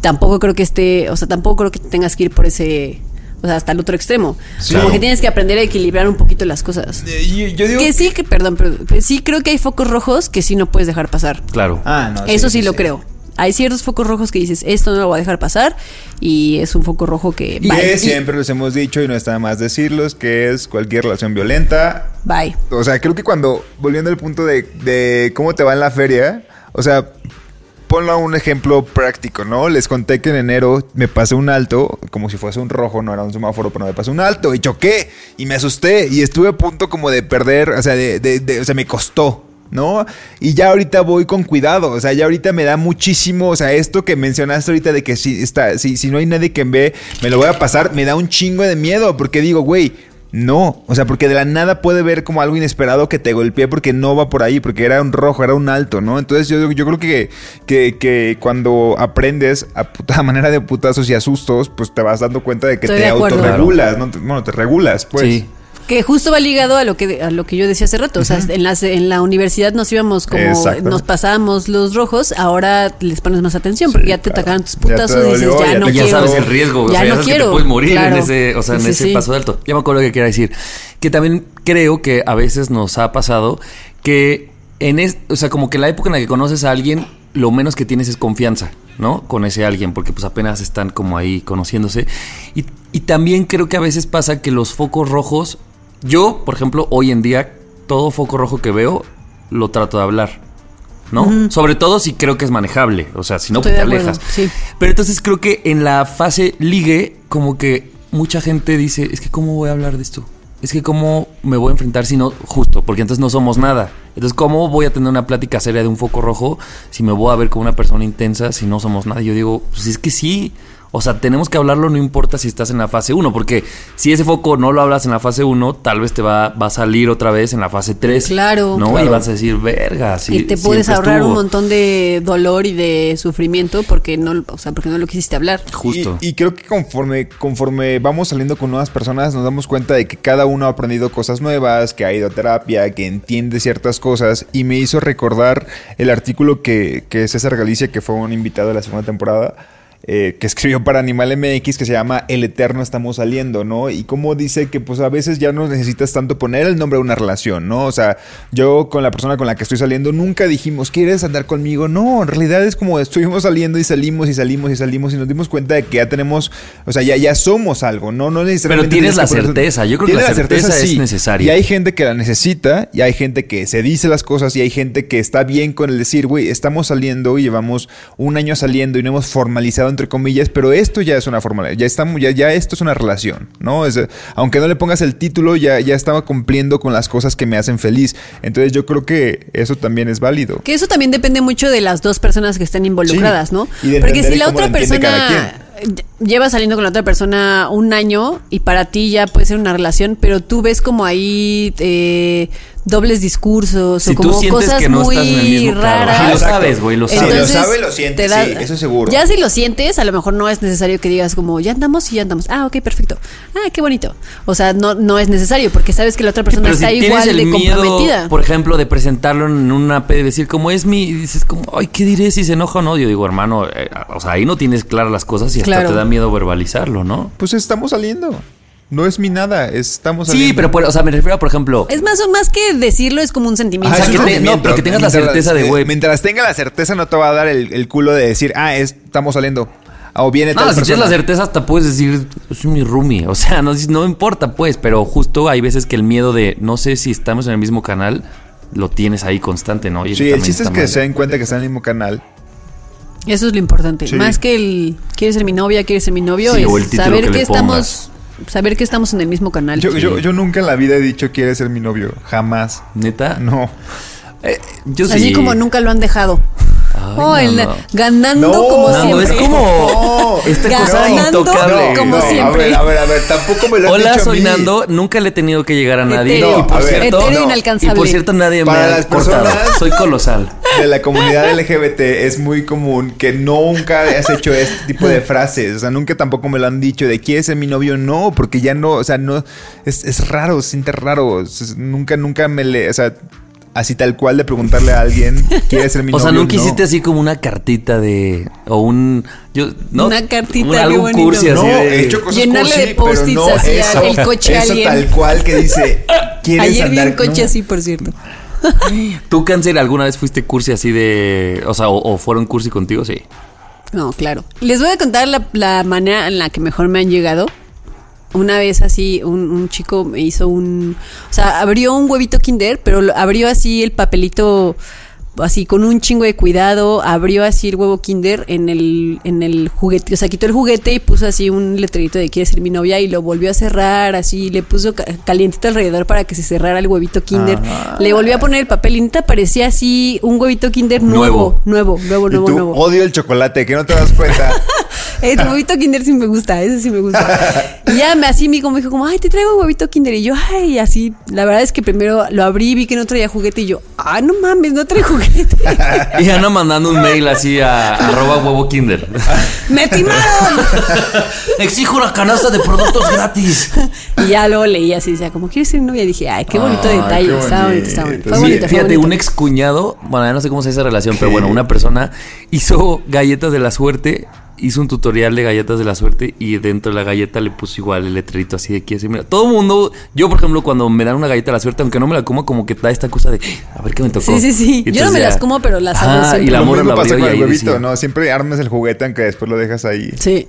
Tampoco creo que esté, o sea, tampoco creo que tengas que ir por ese, o sea, hasta el otro extremo. Como Claro. que tienes que aprender a equilibrar un poquito las cosas. Eh, yo, yo digo Que sí, que, perdón, pero que sí creo que hay focos rojos que sí no puedes dejar pasar. Claro. Ah, no, Eso sí, lo creo. Hay ciertos focos rojos que dices, esto no lo voy a dejar pasar, y es un foco rojo que Y bye. que Y- siempre les hemos dicho y no está de más decirlos que es cualquier relación violenta. bye. O sea, creo que cuando, volviendo al punto de, de cómo te va en la feria, o sea, ponlo un ejemplo práctico, ¿no? Les conté que en enero me pasé un alto, como si fuese un rojo, no era un semáforo, pero me pasé un alto y choqué y me asusté y estuve a punto como de perder, o sea, de- de- o sea, me costó. ¿No? Y ya ahorita voy con cuidado, o sea, ya ahorita me da muchísimo, o sea, esto que mencionaste ahorita de que si, está, si, si no hay nadie que me ve, me lo voy a pasar, me da un chingo de miedo, porque digo, güey, no, o sea, porque de la nada puede ver como algo inesperado que te golpee porque no va por ahí, porque era un rojo, era un alto, ¿no? Entonces yo, yo creo que, que, que cuando aprendes a puta manera de putazos y asustos, pues te vas dando cuenta de que Estoy te de autorregulas, ¿no? Te- Bueno, te regulas, pues. Sí. Que justo va ligado a lo que a lo que yo decía hace rato. O sea, en, las, en la universidad nos íbamos como nos pasábamos los rojos, ahora les pones más atención porque Sí, ya te claro. atacaron tus Ya putazos y dices, ya, ya no Y ya quiero. sabes el riesgo, o Ya sea, ya no sabes quiero. que te puedes morir Claro. en ese, o sea, en Sí, ese sí. paso de alto. Ya me acuerdo lo que quería decir. Que también creo que a veces nos ha pasado que en es, o sea, como que la época en la que conoces a alguien, lo menos que tienes es confianza, ¿no? Con ese alguien, porque pues apenas están como ahí conociéndose. Y, y también creo que a veces pasa que los focos rojos, yo, por ejemplo, hoy en día, todo foco rojo que veo, lo trato de hablar. ¿No? Sobre todo si creo que es manejable. O sea, si no, pues te alejas. sí. Pero entonces creo que en la fase ligue, como que mucha gente dice, es que cómo voy a hablar de esto. Es que cómo me voy a enfrentar si no, justo, porque entonces no somos nada. Entonces, ¿cómo voy a tener una plática seria de un foco rojo si me voy a ver como una persona intensa si no somos nada? Y yo digo, pues es que sí. O sea, tenemos que hablarlo, no importa si estás en la fase 1, porque si ese foco no lo hablas en la fase 1, tal vez te va, va a salir otra vez en la fase 3. Claro. ¿No? Claro. Y vas a decir, verga. sí, y te puedes ahorrar estuvo". un montón de dolor y de sufrimiento porque no, o sea, porque no lo quisiste hablar. Justo. Y, y creo que conforme, conforme vamos saliendo con nuevas personas, nos damos cuenta de que cada uno ha aprendido cosas nuevas, que ha ido a terapia, que entiende ciertas cosas. Y me hizo recordar el artículo que, que César Galicia, que fue un invitado de la segunda temporada, eh, que escribió para Animal MX que se llama El Eterno Estamos Saliendo, ¿no? Y como dice que pues a veces ya no necesitas tanto poner el nombre a una relación, ¿no? O sea, yo con la persona con la que estoy saliendo nunca dijimos, ¿quieres andar conmigo? No, en realidad es como estuvimos saliendo y salimos y salimos y salimos y nos dimos cuenta de que ya tenemos, o sea, ya, ya somos algo, ¿no? No necesariamente... Pero tienes la certeza, yo creo que la certeza es necesaria. Y hay gente que la necesita y hay gente que se dice las cosas y hay gente que está bien con el decir, güey, estamos saliendo y llevamos un año saliendo y no hemos formalizado entre comillas, pero esto ya es una formalidad, ya estamos, ya, ya esto es una relación, ¿no? Es, aunque no le pongas el título, ya, ya estaba cumpliendo con las cosas que me hacen feliz. Entonces yo creo que eso también es válido. Que eso también depende mucho de las dos personas que estén involucradas, Sí. ¿no? Y de Porque si la otra persona lleva saliendo con la otra persona un año y para ti ya puede ser una relación, pero tú ves como ahí eh, dobles discursos Si o tú como sientes cosas que no muy estás en el mismo raras. Sí, lo sabes, güey, lo sabes. lo sabe, lo siente, te da- sí, eso seguro. Ya si lo sientes, a lo mejor no es necesario que digas como ya andamos y ya andamos. Ah, ok, perfecto. Ah, qué bonito. O sea, no, no es necesario porque sabes que la otra persona está si igual el de miedo, comprometida. por ejemplo, de presentarlo en una P, de decir como es mi, y dices como, ay, ¿qué diré si se enoja o no? Yo digo, hermano, eh, o sea, ahí no tienes claras las cosas y hasta Claro. te da miedo verbalizarlo, ¿no? Pues estamos saliendo. No es mi nada, estamos Sí, saliendo. pero, por- o sea, me refiero a, por ejemplo, Es más más que decirlo, es como un sentimiento. Ah, que te- sentimiento. no, pero que tengas la certeza de, güey. Mientras tenga la certeza, no te va a dar el, el culo de decir, ah, es- estamos saliendo. O viene tal no, si tienes la certeza hasta puedes decir, es mi roomie, o sea, no, no importa pues, pero justo hay veces que el miedo de, no sé si estamos en el mismo canal, lo tienes ahí constante, ¿no? Y Sí, el chiste es que mal. se den cuenta que están en el mismo canal. Eso es lo importante. Sí. Más que el quieres ser mi novia, quieres ser mi novio, Sí, o el es saber que estamos saber que estamos en el mismo canal. Yo, yo, yo nunca en la vida he dicho quieres ser mi novio. Jamás. ¿Neta? No. Eh, yo Así sí. como nunca lo han dejado. Ay, oh, el- ganando No, como No, siempre. es como esta cosa Ganando intocable. como no, siempre. A ver, a ver, a ver, tampoco me lo han Hola, dicho a soy mí. Nando. Nunca le he tenido que llegar a nadie. Etéreo. y por a ver, cierto, inalcanzable. y por cierto, nadie Para me ha las cortado. personas- Soy colosal. De la comunidad LGBT es muy común que nunca has hecho este tipo de frases. O sea, nunca tampoco me lo han dicho de ¿quieres ser mi novio? No, porque ya no, o sea, no, es, es raro, se siente raro. Es- nunca, nunca me le, o sea, así tal cual de preguntarle a alguien ¿quieres ser mi O novio? sea, nunca No. hiciste así como una cartita de. O un. Yo, ¿no? Una cartita, Un, algún cursi así No, de. he hecho cosas Llenarle cursi, de post-its no eso, al coche a eso alguien. tal cual que dice ¿quieres Ayer vi andar un coche no. así, por cierto. ¿Tú, Cáncer, alguna vez fuiste cursi así de. O sea, o, o fueron cursi contigo? Sí. No, claro. Les voy a contar la, la manera en la que mejor me han llegado. Una vez así, un, un chico me hizo un... O sea, abrió un huevito kinder, pero abrió así el papelito, así con un chingo de cuidado, abrió así el huevo kinder en el, en el juguete, o sea, quitó el juguete y puso así un letrerito de quiere ser mi novia y lo volvió a cerrar, así, le puso ca- calientito alrededor para que se cerrara el huevito kinder. Ah. Le volvió a poner el papel y neta parecía así un huevito kinder nuevo, nuevo, nuevo, Y nuevo, tú nuevo. odio el chocolate, que no te das cuenta. El huevito Kinder sí me gusta, ese sí me gusta. Y ya me así mi como dijo como, ay, te traigo huevito Kinder. Y yo, ay, así. La verdad es que primero lo abrí, vi que no traía juguete y yo, ah, no mames, no trae juguete. Y Ana mandando un mail así a arroba huevo kinder. ¡Me timaron! Exijo una canasta de productos gratis. Y ya luego leí así, decía, como quieres ser novia. Y dije, ay, qué bonito detalle. qué Estaba bonito, estaba bonito. Fue bonito. bonito, fue Fíjate, bonito. un ex cuñado, bueno, ya no sé cómo se dice esa relación, pero bueno, una persona hizo galletas de la suerte, hizo un tutorial de galletas de la suerte y dentro de la galleta le puso igual el letrerito así de que así, mira, todo el mundo, yo por ejemplo, cuando me dan una galleta de la suerte, aunque no me la como, como que da esta cosa de, a ver qué me tocó. Sí, sí, sí. Y Yo no me ya- las como, pero las hago Ajá, siempre. Y la morra la pasa con el ahí huevito, decía, ¿no? Siempre armas el juguete aunque después lo dejas ahí. Sí.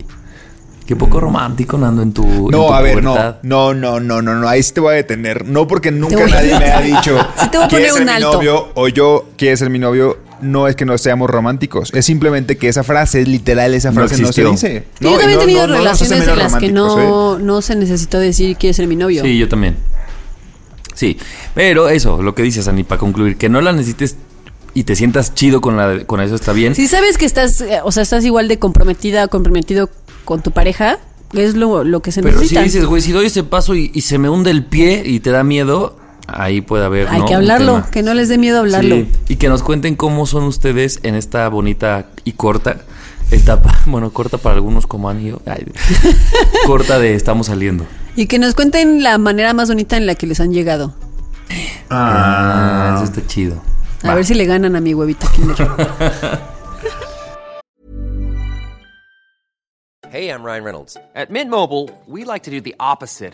Qué poco romántico, Nando, en tu en No, tu a ver, no, pubertad. no, no, no, no, no, ahí sí te voy a detener. No porque nunca nadie me ha dicho, Sí te voy a ¿quieres poner ser un mi alto. novio? O yo, ¿quieres ser mi novio? No es que no seamos románticos, es simplemente que esa frase, es literal, esa No frase no, se dice. yo No, también y he no- tenido no- no relaciones en las que románticos, ¿eh? no, no se necesitó decir quieres ser mi novio. Sí, yo también. Sí, pero eso, lo que dices, Ani, para concluir, que no la necesites y te sientas chido con, la, con eso está bien. Si sabes que estás, eh, o sea, estás igual de comprometida, comprometido con tu pareja, es lo, lo que se pero si necesita. dices, güey, si doy ese paso y, y se me hunde el pie y te da miedo, ahí puede haber. Hay ¿no? que hablarlo, que no les dé miedo hablarlo. Sí, Y que nos cuenten cómo son ustedes en esta bonita y corta etapa. Bueno, corta para algunos como han ido. Ay, corta de estamos saliendo. Y que nos cuenten la manera más bonita en la que les han llegado. Ah, eso está chido. A Va. ver si le ganan a mi huevito Kinder. Hey, I'm Ryan Reynolds. At Mint Mobile, we like to do the opposite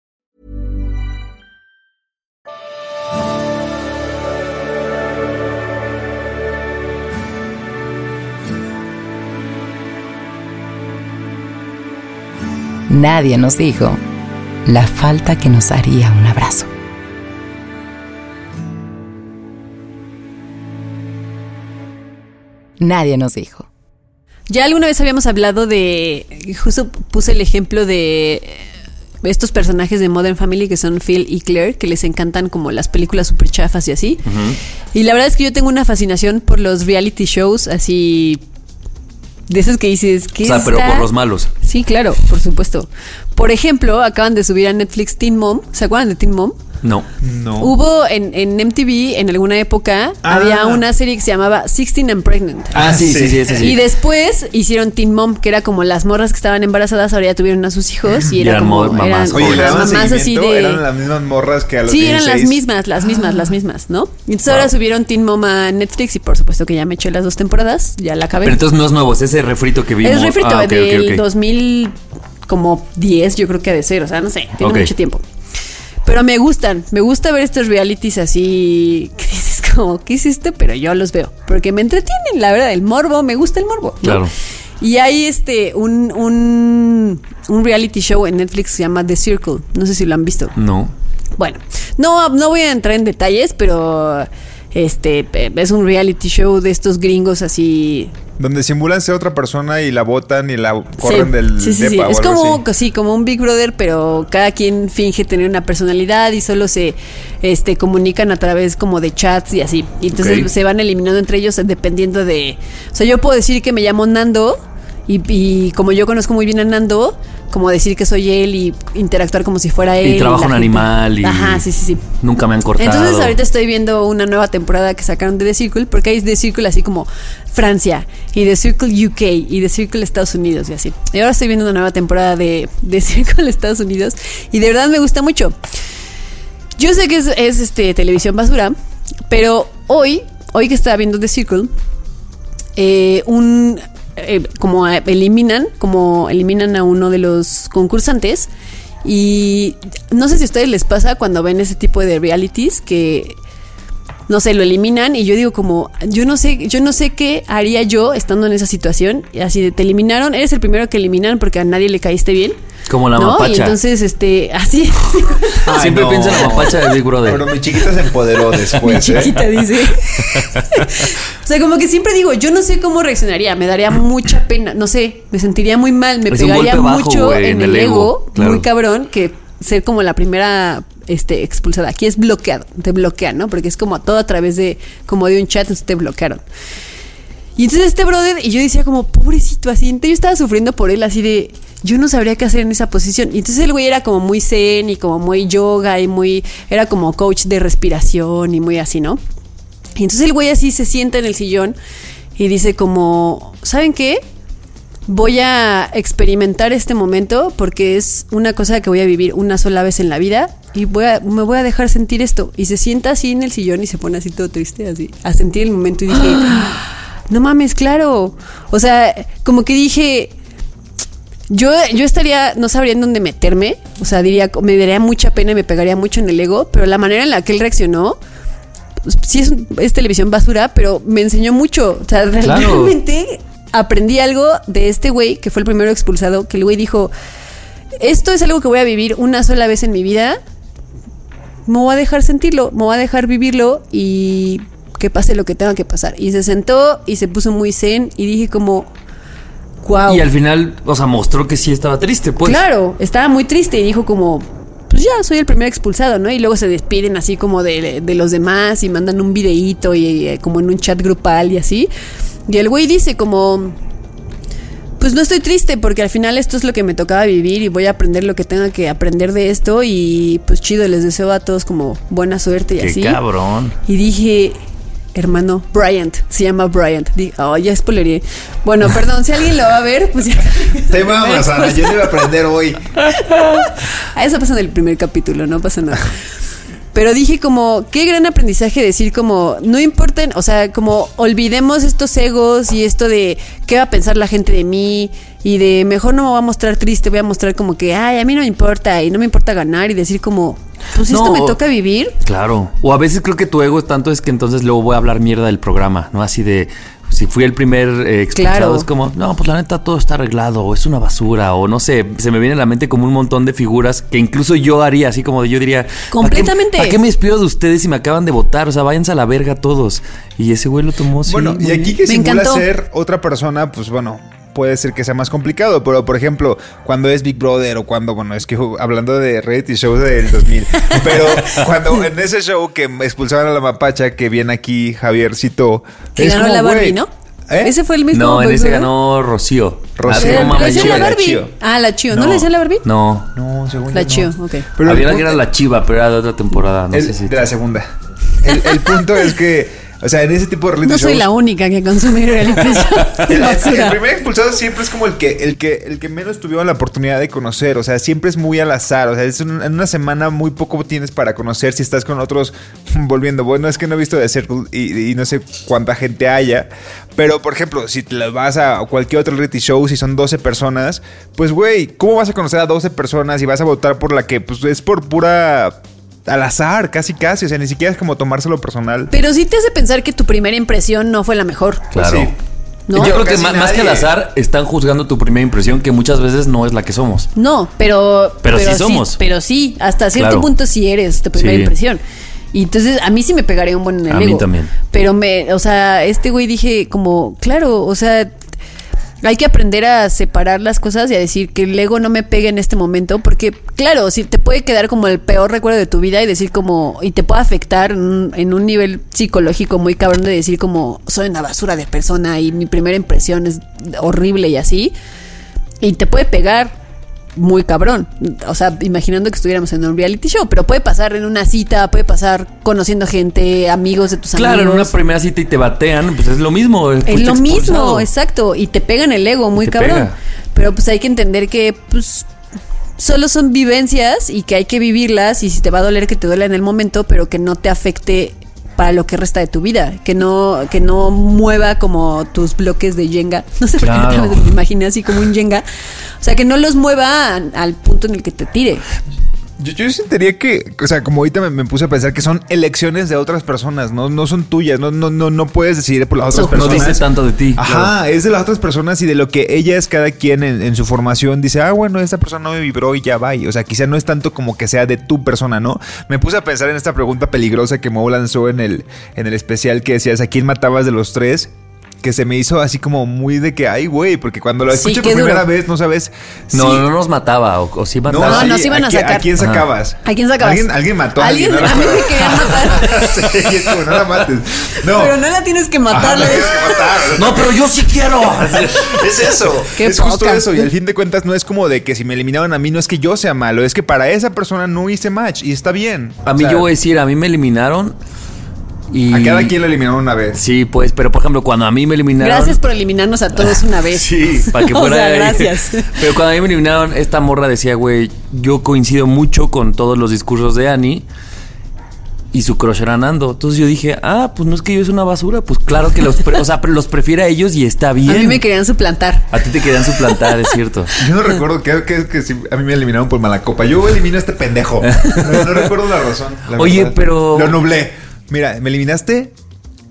Nadie nos dijo la falta que nos haría un abrazo. Nadie nos dijo. Ya alguna vez habíamos hablado de. Justo puse el ejemplo de estos personajes de Modern Family que son Phil y Claire, que les encantan como las películas super chafas y así. Y la verdad es que yo tengo una fascinación por los reality shows así. De esos que dices que. O sea, pero por los malos. Sí, claro, por supuesto. Por ejemplo, acaban de subir a Netflix Teen Mom. ¿Se acuerdan de Teen Mom? No. No. Hubo en, en MTV en alguna época, Ah. había una serie que se llamaba Sixteen and Pregnant. Ah, sí, sí, sí, sí. Y después hicieron Teen Mom, que era como las morras que estaban embarazadas, ahora ya tuvieron a sus hijos y Y era eran como mo- mamás eran Oye, daban mamás así de eran las mismas morras que a los Sí, eran las 16. mismas, las mismas, las mismas, ¿no? Y entonces ahora subieron Teen Mom a Netflix y por supuesto que ya me eché las dos temporadas, ya la acabé. Pero entonces no es nuevo, es ese refrito que vimos. es refrito Ah, del ok. 2000 como 10, yo creo que ha de ser, o sea, no sé, tiene mucho tiempo. Pero me gustan, me gusta ver estos realities así que dices como, ¿qué hiciste? Pero yo los veo, porque me entretienen, la verdad, el morbo, me gusta el morbo. ¿no? Claro. Y hay este, un, un, un reality show en Netflix que se llama The Circle, no sé si lo han visto. No. Bueno, no, no voy a entrar en detalles, pero este es un reality show de estos gringos así. Donde simulan ser otra persona y la botan y la corren Sí, del sí, sí, sí. depa Es como, así. sí, como un Big Brother, pero cada quien finge tener una personalidad y solo se este, comunican a través como de chats y así. Y entonces se van eliminando entre ellos dependiendo de... O sea, yo puedo decir que me llamo Nando y, y como yo conozco muy bien a Nando, como decir que soy él y interactuar como si fuera él. Y trabajo un animal y. Ajá, sí, sí, sí. Nunca me han cortado. Entonces ahorita estoy viendo una nueva temporada que sacaron de The Circle, porque hay The Circle así como Francia, y The Circle UK, y The Circle Estados Unidos, y así. Y ahora estoy viendo una nueva temporada de The Circle Estados Unidos, y de verdad me gusta mucho. Yo sé que es, es, este televisión basura, pero hoy, hoy que estaba viendo The Circle, eh, un eh, como eh, eliminan, como eliminan a uno de los concursantes. Y no sé si a ustedes les pasa cuando ven ese tipo de realities que no sé, lo eliminan y yo digo como, yo no sé, yo no sé qué haría yo estando en esa situación. Y así de te eliminaron, eres el primero que eliminan porque a nadie le caíste bien. Como la ¿no? Y mapacha. entonces, este, así, Ay, Siempre no. pienso en la mapacha de Big Brother. Pero mi chiquita se empoderó mi después. ¿eh? chiquita dice. o sea, como que siempre digo, yo no sé cómo reaccionaría, me daría mucha pena, no sé, me sentiría muy mal, me Es pegaría bajo, mucho en en el el ego, ego, claro. muy cabrón, que ser como la primera este, expulsada. Aquí es bloqueado, te bloquean, ¿no? Porque es como todo a través de, como de un chat, entonces te bloquearon. Y entonces este brother, y yo decía como, pobrecito, así, yo estaba sufriendo por él, así de, yo no sabría qué hacer en esa posición. Y entonces el güey era como muy zen y como muy yoga y muy, era como coach de respiración y muy así, ¿no? Y entonces el güey así se sienta en el sillón y dice como, ¿saben qué? Voy a experimentar este momento porque es una cosa que voy a vivir una sola vez en la vida y voy a, me voy a dejar sentir esto. Y se sienta así en el sillón y se pone así todo triste, así, a sentir el momento y dije, no mames, claro. O sea, como que dije, yo, yo estaría, no sabría en dónde meterme. O sea, diría, me daría mucha pena y me pegaría mucho en el ego, pero la manera en la que él reaccionó, pues, sí es, es televisión basura, pero me enseñó mucho. O sea, Claro. realmente aprendí algo de este güey, que fue el primero expulsado, que el güey dijo, esto es algo que voy a vivir una sola vez en mi vida. Me voy a dejar sentirlo, me voy a dejar vivirlo y que pase lo que tenga que pasar. Y se sentó y se puso muy zen y dije como, wow. Y al final, o sea, mostró que sí estaba triste, pues. Claro, estaba muy triste y dijo como, pues ya, soy el primer expulsado, ¿no? Y luego se despiden así como de, de los demás y mandan un videíto y eh, como en un chat grupal y así. Y el güey dice como, pues no estoy triste porque al final esto es lo que me tocaba vivir y voy a aprender lo que tenga que aprender de esto y pues chido, les deseo a todos como buena suerte y Qué así. cabrón. Y dije, hermano, Bryant, se llama Bryant. Di- oh, ya spoileré. Bueno, perdón, si alguien lo va a ver, pues ya. Te mamas, Ana. Yo te iba a aprender hoy. Ah, eso pasa en el primer capítulo, no pasa nada. Pero dije como, qué gran aprendizaje decir como, no importen, o sea, como olvidemos estos egos y esto de qué va a pensar la gente de mí y de mejor no me voy a mostrar triste, voy a mostrar como que, ay, a mí no me importa y no me importa ganar y decir como, pues esto No. me toca vivir. Claro. O a veces creo que tu ego es tanto es que entonces luego voy a hablar mierda del programa, ¿no? Así de, si fui el primer eh, expulsado, Claro. es como, no, pues la neta todo está arreglado, o es una basura, o no sé, se me viene a la mente como un montón de figuras que incluso yo haría, así como de yo diría, ¿para qué- Completamente. ¿Para qué, me despido de ustedes si me acaban de votar? O sea, váyanse a la verga todos. Y ese güey lo tomó. Bueno, y aquí que Me simula encantó. ser otra persona, pues bueno, puede ser que sea más complicado. Pero por ejemplo, cuando es Big Brother o cuando, bueno, es que hablando de reality shows del 2000, pero cuando en ese show que expulsaban a la mapacha, que viene aquí Javier citó. Que ganó como, la Barbie, ¿no? ¿eh? Ese fue el mismo. No, en ese Brother? ganó Rocío. Rocío. Ah, Eh, no mames, ¿Le decían Chiva, la la Barbie? Ah, la Chio. ¿No, No. le decían la Barbie? No. No, según La yo Chio, no. ok. Pero Había una que era la chiva, pero era de otra temporada. No el- sé si. de la segunda. El, el punto es que, o sea, en ese tipo de reality No soy shows- la única que consume reality show. El, primer expulsado siempre es como el que, el que, el que menos tuvieron la oportunidad de conocer. O sea, siempre es muy al azar. O sea, es un- en una semana muy poco tienes para conocer si estás con otros volviendo. Bueno, es que no he visto de Circle y, y no sé cuánta gente haya. Pero, por ejemplo, si te vas a cualquier otro reality show, si son 12 personas, pues, güey, ¿cómo vas a conocer a 12 personas y vas a votar por la que, pues, es por pura. Al azar, casi casi, o sea, ni siquiera es como tomárselo personal. Pero sí te hace pensar que tu primera impresión no fue la mejor. Claro. sí. ¿No? Yo creo que más, más que al azar están juzgando tu primera impresión que muchas veces no es la que somos. No, pero. Pero sí somos. Pero sí, hasta cierto Claro. punto sí eres tu primera Sí. impresión. Y entonces a mí sí me pegaría un buen en el A mí también. Pero me, o sea, este güey dije como, claro, o sea, hay que aprender a separar las cosas y a decir que el ego no me pegue en este momento, porque claro, si te puede quedar como el peor recuerdo de tu vida y decir como, y te puede afectar en un, en un nivel psicológico muy cabrón de decir como, soy una basura de persona y mi primera impresión es horrible y así, y te puede pegar muy cabrón. O sea, imaginando que estuviéramos en un reality show, pero puede pasar en una cita, puede pasar conociendo gente, amigos de tus Claro, en amigos. una primera cita y te batean, pues es lo mismo. Es lo mismo, exacto. Y te pegan el ego muy Te cabrón. pega. Pero pues hay que entender que pues solo son vivencias y que hay que vivirlas y si te va a doler que te duela en el momento, pero que no te afecte para lo que resta de tu vida, que no que no mueva como tus bloques de Jenga. No sé por qué Claro. otra vez me imaginé así como un Jenga. O sea, que no los mueva al punto en el que te tire. Yo, yo sentiría que, o sea, como ahorita me, me puse a pensar que son elecciones de otras personas, no, no son tuyas, no, no, no, no puedes decidir por las otras Ojo. No personas. dice tanto de ti. Ajá, claro. es de las otras personas y de lo que ellas, cada quien en, en su formación, dice, ah, bueno, esta persona no me vibró y ya va. Y, O sea, quizá no es tanto como que sea de tu persona, ¿no? Me puse a pensar en esta pregunta peligrosa que Mo lanzó en el, en el especial que decías, ¿a quién matabas de los tres? Que se me hizo así como muy de que, ay, güey, porque cuando lo Sí, qué por primera duro. vez no sabes. No, si- no nos mataba, o, o sí mataba. No, sí, nos iban a quién- sacar. ¿A quién Ajá. sacabas? ¿A quién sacabas? Alguien, alguien mató a alguien. Alguien- ¿no? a mí me querían matar. sí, es como, no la mates. No. Pero no la tienes que Ajá, matar. la le- tienes que matar. No, pero yo sí quiero. Es eso. Qué es justo eso. Y al fin de cuentas no es como de que si me eliminaban a mí no es que yo sea malo, es que para esa persona no hice match y está bien. A O mí sea, yo voy a decir, a mí me eliminaron y... A cada quien lo eliminaron una vez. Sí, pues, pero por ejemplo, cuando a mí me eliminaron... Gracias por eliminarnos a todos una vez. Sí, para que O fuera. sea, gracias. Pero cuando a mí me eliminaron, esta morra decía, güey, yo coincido mucho con todos los discursos de Annie. Y su crush era Nando. Entonces yo dije, ah, pues no es que yo es una basura. Pues claro que los, pre- o sea, los prefiere a ellos y está bien. A mí me querían suplantar. A ti te querían suplantar, es cierto. Yo no recuerdo que, que, que si a mí me eliminaron por mala copa. Yo elimino a este pendejo. No, no recuerdo la razón. la Oye, verdad. pero- Lo nublé. Mira, me eliminaste.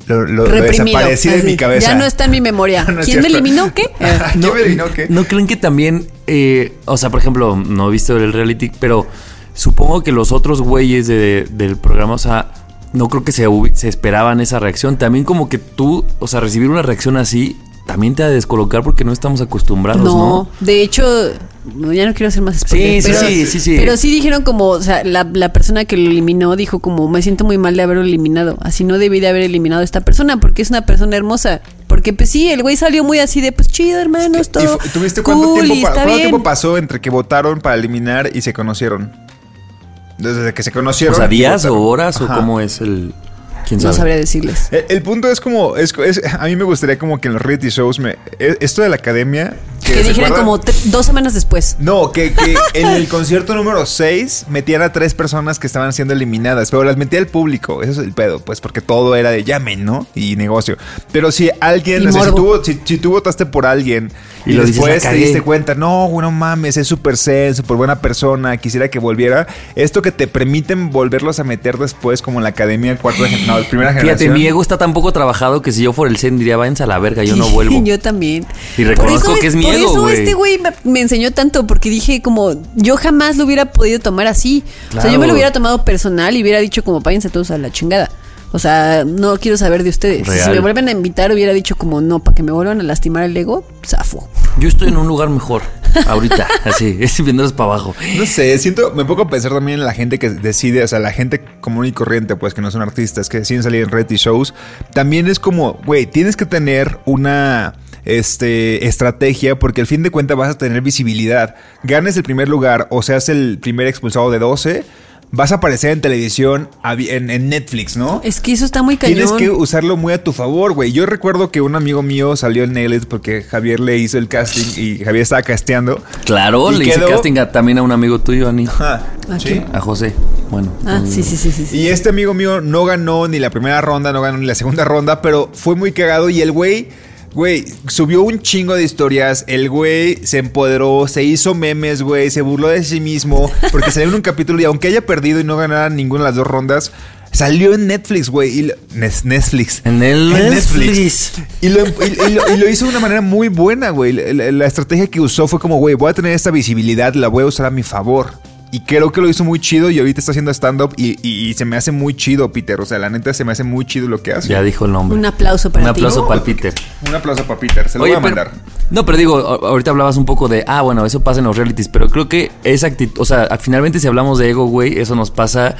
Lo, lo- desaparecí de mi cabeza. Ya no está en mi memoria. No ¿Quién me eliminó? ¿Qué? ¿Quién me eliminó qué? ¿No creen que también, eh, o sea, por ejemplo, no he visto el reality, pero supongo que los otros güeyes de- del programa, o sea, no creo que se, se esperaban esa reacción. También como que tú, o sea, recibir una reacción así, también te ha de descolocar porque no estamos acostumbrados, ¿no? No, de hecho, ya no quiero hacer más spoiler, Sí, sí, pero, sí, sí, sí. Pero sí dijeron como, o sea, la, la persona que lo eliminó dijo como, me siento muy mal de haberlo eliminado. Así no debí de haber eliminado a esta persona porque es una persona hermosa. Porque pues sí, el güey salió muy así de pues chido, hermanos, ¿Y todo. fu- ¿Tuviste cuánto, cool, tiempo, pa- cuánto tiempo pasó entre que votaron para eliminar y se conocieron? Desde que se conocieron. O sea, días o horas o cómo es el. ¿Quién No sabría decirles. El, el punto es como, es, es- a mí me gustaría como que en los reality shows, me, e- esto de la academia... Que ¿se dijeran como dos semanas después. No, que, que en el concierto número 6 metían a tres personas que estaban siendo eliminadas, pero las metía el público. Eso es el pedo, pues porque todo era de llamen, ¿no? Y negocio. Pero si alguien, Y o sea, si, tú, si, si tú votaste por alguien y, Y lo dices, después "La te cagué". diste cuenta, no, güey, no mames, es súper zen, súper buena persona, quisiera que volviera. Esto que te permiten volverlos a meter después, como en la academia, cuarta, gen- no, primera Fíjate, generación. mi ego está tan poco trabajado que si yo fuera el Zen diría, váyanse a la verga, yo no vuelvo. yo también. Y reconozco que es mi por ego, eso güey. este güey me, me enseñó tanto, porque dije como, yo jamás lo hubiera podido tomar así. O sea, yo me lo hubiera tomado personal y hubiera dicho como, váyanse todos a la chingada. O sea, no quiero saber de ustedes. Si me vuelven a invitar, hubiera dicho como, no, para que me vuelvan a lastimar el ego, zafo. Yo estoy en un lugar mejor, ahorita, así, es viéndolos para abajo. No sé, siento, me pongo a pensar también en la gente que decide, o sea, la gente común y corriente, pues que no son artistas, que deciden salir en reality shows. También es como, güey, tienes que tener una este, estrategia porque al fin de cuentas vas a tener visibilidad. Ganes el primer lugar o seas el primer expulsado de 12, vas a aparecer en televisión, en, en Netflix, ¿no? Es que eso está muy cañón. Tienes que usarlo muy a tu favor, güey. Yo recuerdo que un amigo mío salió en Nailed porque Javier le hizo el casting y Javier estaba casteando. Claro, le hice quedó- casting a- también a un amigo tuyo, Ani. Ajá, ¿A sí. A José. Bueno. Ah, sí, sí, sí, sí. sí. Y este amigo mío no ganó ni la primera ronda, no ganó ni la segunda ronda, pero fue muy cagado y el güey, güey, subió un chingo de historias, el güey se empoderó, se hizo memes, güey, se burló de sí mismo, porque salió en un capítulo y aunque haya perdido y no ganara ninguna de las dos rondas, salió en Netflix, güey, Netflix. En el Netflix. Y lo, y- y lo- y lo hizo de una manera muy buena, güey. La, la- la estrategia que usó fue como, güey, voy a tener esta visibilidad, la voy a usar a mi favor. Y creo que lo hizo muy chido y ahorita está haciendo stand-up y, y- y se me hace muy chido, Peter. O sea, la neta se me hace muy chido lo que hace. Ya dijo el nombre. Un aplauso para Un ti. aplauso para el Peter. Un aplauso para Peter, se lo Oye, voy a pero- mandar. no, pero digo, ahorita hablabas un poco de, ah, bueno, eso pasa en los realities, pero creo que esa actitud, o sea, finalmente si hablamos de ego, güey, eso nos pasa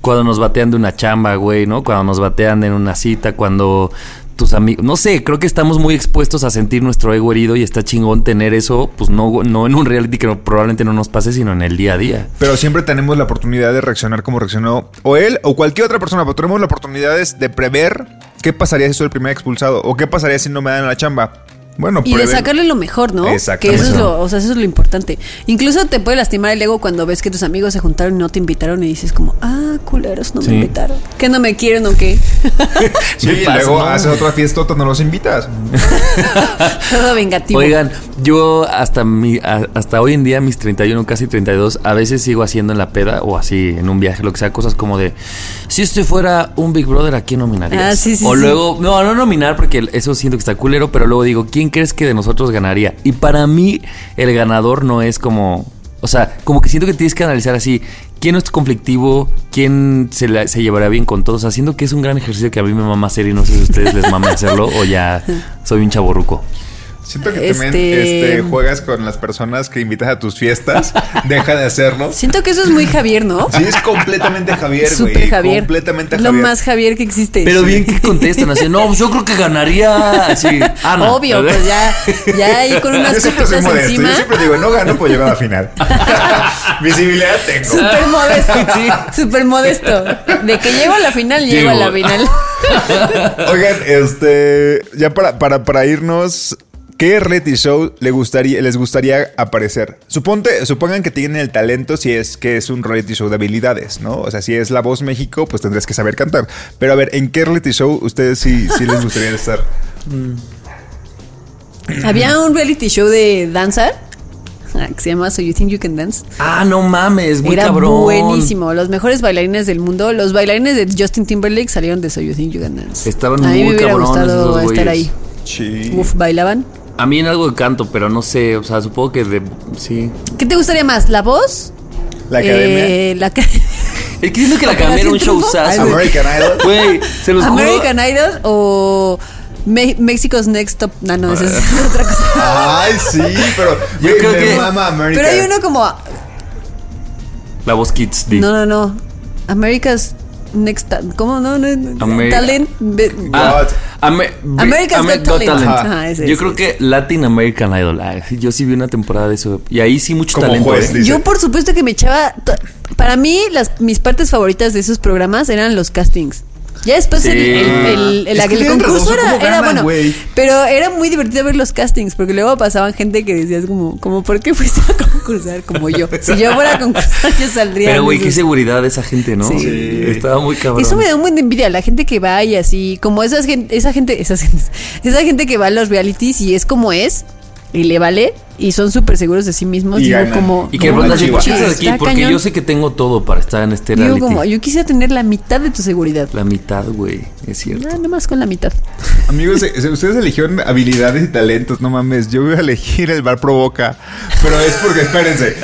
cuando nos batean de una chamba, güey, ¿no? Cuando nos batean en una cita, cuando tus amigos, no sé, creo que estamos muy expuestos a sentir nuestro ego herido y está chingón tener eso, pues no, no en un reality que probablemente no nos pase, sino en el día a día. Pero siempre tenemos la oportunidad de reaccionar como reaccionó o él o cualquier otra persona. Pero tenemos la oportunidad de prever qué pasaría si soy el primer expulsado o qué pasaría si no me dan la chamba. Bueno, Y de sacarle lo mejor, ¿no? Que eso es lo, o sea, eso es lo importante. Incluso te puede lastimar el ego cuando ves que tus amigos se juntaron y no te invitaron y dices como, ah, culeros, no Sí. me invitaron. ¿Que no me quieren o qué? Sí, y pasa, luego ¿no? haces otra fiesta, no los invitas. Todo vengativo. Oigan, yo hasta mi, a- hasta hoy en día, mis 31, casi 32, a veces sigo haciendo en la peda o así en un viaje, lo que sea, cosas como de, si este fuera un Big Brother, ¿a quién nominarías? Ah, sí, sí, o sí. luego, no, no nominar porque eso siento que está culero, pero luego digo, ¿quién crees que de nosotros ganaría? Y para mí, el ganador no es como, o sea, como que siento que tienes que analizar así, ¿quién no es conflictivo? ¿Quién se, la- se llevará bien con todos? O sea, siento que es un gran ejercicio que a mí me mama hacer y no sé si a ustedes les mame hacerlo o ya soy un chaborruco. Siento que también Este- este, juegas con las personas que invitas a tus fiestas. Deja de hacerlo. Siento que eso es muy Javier, ¿no? Sí, es completamente Javier, güey. Súper Javier. Completamente Es lo Javier. más Javier que existe. Pero bien que contestan así, no, pues yo creo que ganaría así. Ana. Obvio, pues ya, ya ahí con unas Yo siempre soy copitas modesto. encima. Yo siempre digo, no gano, pues llego a la final. Visibilidad tengo. Súper modesto. Súper modesto. De que llego a la final, llego a la final. Oigan, este. Ya para, para, para irnos. ¿Qué reality show le gustaría, les gustaría aparecer? Suponte, supongan que tienen el talento si es que es un reality show de habilidades, ¿no? O sea, si es La Voz México, pues tendrías que saber cantar. Pero a ver, ¿en qué reality show ustedes sí, sí les gustaría estar? Había un reality show de danza que se llama So You Think You Can Dance. Ah, no mames, muy Era cabrón. buenísimo. Los mejores bailarines del mundo. Los bailarines de Justin Timberlake salieron de So You Think You Can Dance. Estaban A mí muy me hubiera cabrones gustado esos estar güeyes. ahí. Sí. Uf, bailaban. A mí en algo de canto, pero no sé, o sea, supongo que de sí. ¿Qué te gustaría más? ¿La voz? La academia. Eh, la Es que siento que la academia era un Operación show Triunfo. Ay, güey. American Idol. Güey, se los juro. American Idol o Me- Mexico's Next Top. No, no, esa es otra cosa. Ay, sí, pero Yo güey, creo me que- mama America. Pero hay uno como. La voz Kids, di. No, no, no. America's Next ¿Cómo no? no, no, Ameri- Talent. be- Ah, America's Ame- Got Talent. Ajá. Ajá, ese, Yo ese, creo ese. que Latin American Idol. ah, yo sí vi una temporada de eso. Y ahí sí mucho Como talento. juez, ¿eh? Yo por supuesto que me echaba. Para mí, las, mis partes favoritas de esos programas eran los castings. Ya después Sí. el, el, el- el- concurso era, cómo era ganan, bueno. Pero era muy divertido ver los castings, porque luego pasaban gente que decías como, como ¿por qué fuiste a concursar como yo? Si yo fuera a concursar, yo saldría. Pero, güey, qué seguridad de esa gente, ¿no? Sí. Estaba muy cabrón. Eso me da un buen de envidia, la gente que va y así, como esas gente, esa gente, esas gentes- esa gente que va a los realities y es como es y le vale y son súper seguros de sí mismos. Y digo ganan. como Y que como, preguntas, Chihuahua. ¿qué haces aquí? Porque cañón. yo sé que tengo todo para estar en este Digo reality. como, yo quisiera tener la mitad de tu seguridad. La mitad, güey. Es cierto. Ah, nomás con la mitad. Amigos, eh, ustedes eligieron habilidades y talentos, no mames. Yo voy a elegir el bar provoca. Pero es porque, espérense.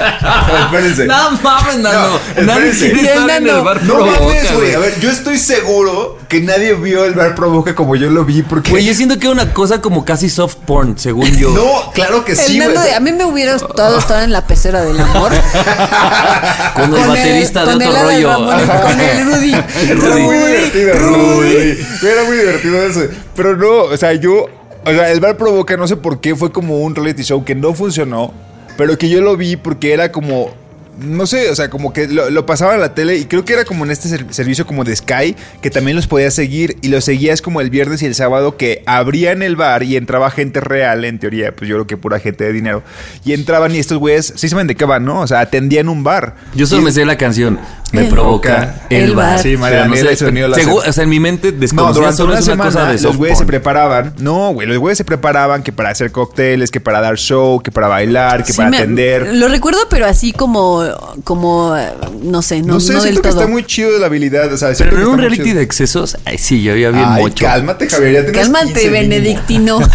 espérense. No mames, Nando. No, Nadie espérense. quiere estar en el bar No provoca, mames, güey. A ver, yo estoy seguro que nadie vio el bar provoca como yo lo vi porque. Güey, yo siento que era una cosa como casi soft porn, según yo. no, claro que sí, güey. De- a mí me hubiera gustado estar en la pecera del amor. Con el baterista de otro rollo. Con el Rudy. Era muy divertido, Rudy. Era muy divertido eso. Pero no, o sea, yo. O sea, el bar provoca, no sé por qué, fue como un reality show que no funcionó, pero que yo lo vi porque era como. No sé, o sea, como que lo, lo pasaba en la tele y creo que era como en este ser- servicio como de Sky, que también los podías seguir y los seguías como el viernes y el sábado que abrían el bar y entraba gente real, en teoría, pues yo creo que pura gente de dinero. Y entraban y estos güeyes, sí saben de qué van, ¿no? O sea, atendían un bar. Yo solo Y- me sé la canción. Me provoca el bar. Sí, María Pero no Daniela sé, sonido la segu- hace. O sea, en mi mente No, desconocida durante solo una es una semana cosa de los güeyes se preparaban. No, güey, los güeyes se preparaban que para hacer cócteles, que para dar show, que para bailar, que Sí, para me- atender. Lo recuerdo, pero así como, como, eh, no sé, no, No, sé, no del siento que todo. está muy chido la habilidad. O sea, Pero en un reality de excesos, ay, sí, yo había bien Ay, mucho. cálmate, Javier. Ya Cálmate, 15 mínimo. Benedictino.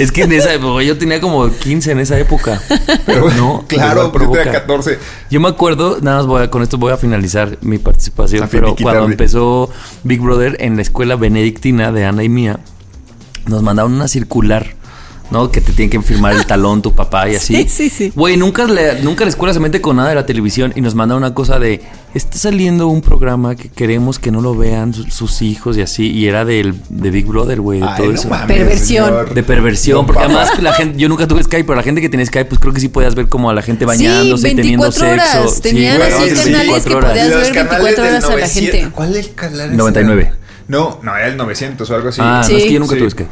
Es que en esa época, yo tenía como 15 en esa época. Pero no, claro, yo tenía provoca. 14. Yo me acuerdo, nada más voy a- con esto voy a finalizar mi participación, pero cuando empezó Big Brother en la escuela benedictina de Ana y mía, nos mandaron una circular, ¿no? Que te tienen que firmar el talón tu papá y así. Sí, sí, sí. Güey, nunca, le- nunca la escuela se mete con nada de la televisión y nos mandaron una cosa de, está saliendo un programa que queremos que no lo vean su- sus hijos y así, y era del, de Big Brother, güey, de Ay, todo no eso. mames, Perversión. señor. De perversión, porque además la gente, yo nunca tuve Skype, pero la gente que tenía Skype, pues creo que sí podías ver como a la gente bañándose sí, y teniendo 24 horas. sexo. Sí, Tenían güey, así sí, canales 24 que horas. podías ver canales 24 del horas a la 900. gente. ¿Cuál es el canal? 99. No, no, era el 900 o algo así. Ah, Sí. no es que yo nunca Sí. tuve Skype.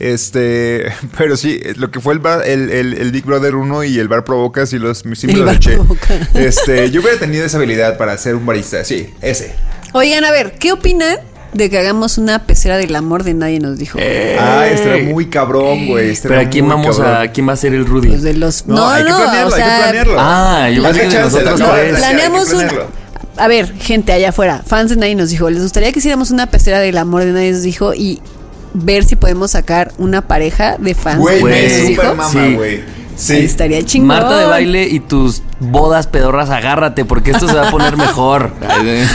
Este, pero sí, lo que fue el, bar- el, el- el Big Brother 1 y el bar provoca, sí, los, sí me bar eché. Este, yo hubiera tenido esa habilidad para ser un barista, sí, ese. Oigan, a ver, ¿qué opinan de que hagamos una pecera del amor de nadie nos dijo? Ah, estaría muy cabrón, güey. Pero ¿a quién vamos cabrón. a quién va a ser el Rudy? Pues de los No, no, hay que planearlo, o hay que planearlo. Ah, yo pensé que nosotros no, tres. planeamos un a ver, gente allá afuera, fans de nadie nos dijo, les gustaría que hiciéramos una pecera del amor de nadie nos dijo y ver si podemos sacar una pareja de fans Güey, Güey, me super mama, Sí. Ahí Sí. estaría chingón. Marta de baile y tus bodas pedorras, agárrate, porque esto se va a poner mejor. A ver,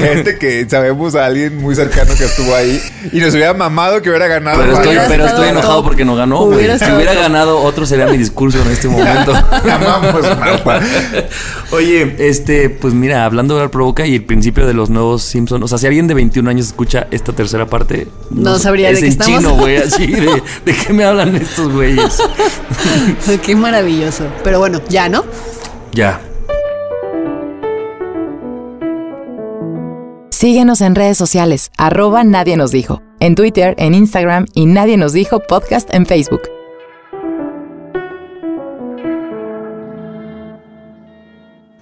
gente que sabemos a alguien muy cercano que estuvo ahí y nos hubiera mamado que hubiera ganado. Pero estoy, pero estoy enojado porque no ganó. güey. Hubiera Si hubiera ganado, otro sería mi discurso en este momento. Amamos, Marta. Oye, este, pues mira, hablando de la provoca y el principio de los nuevos Simpsons, o sea, si alguien de 21 años escucha esta tercera parte, No sabría es de qué en estamos. chino, güey, así de, de qué me hablan estos güeyes. Qué maravilloso. Pero bueno, ya, ¿no? Ya. Síguenos en redes sociales, arroba Nadie nos dijo, en Twitter, en Instagram y Nadie nos dijo podcast en Facebook.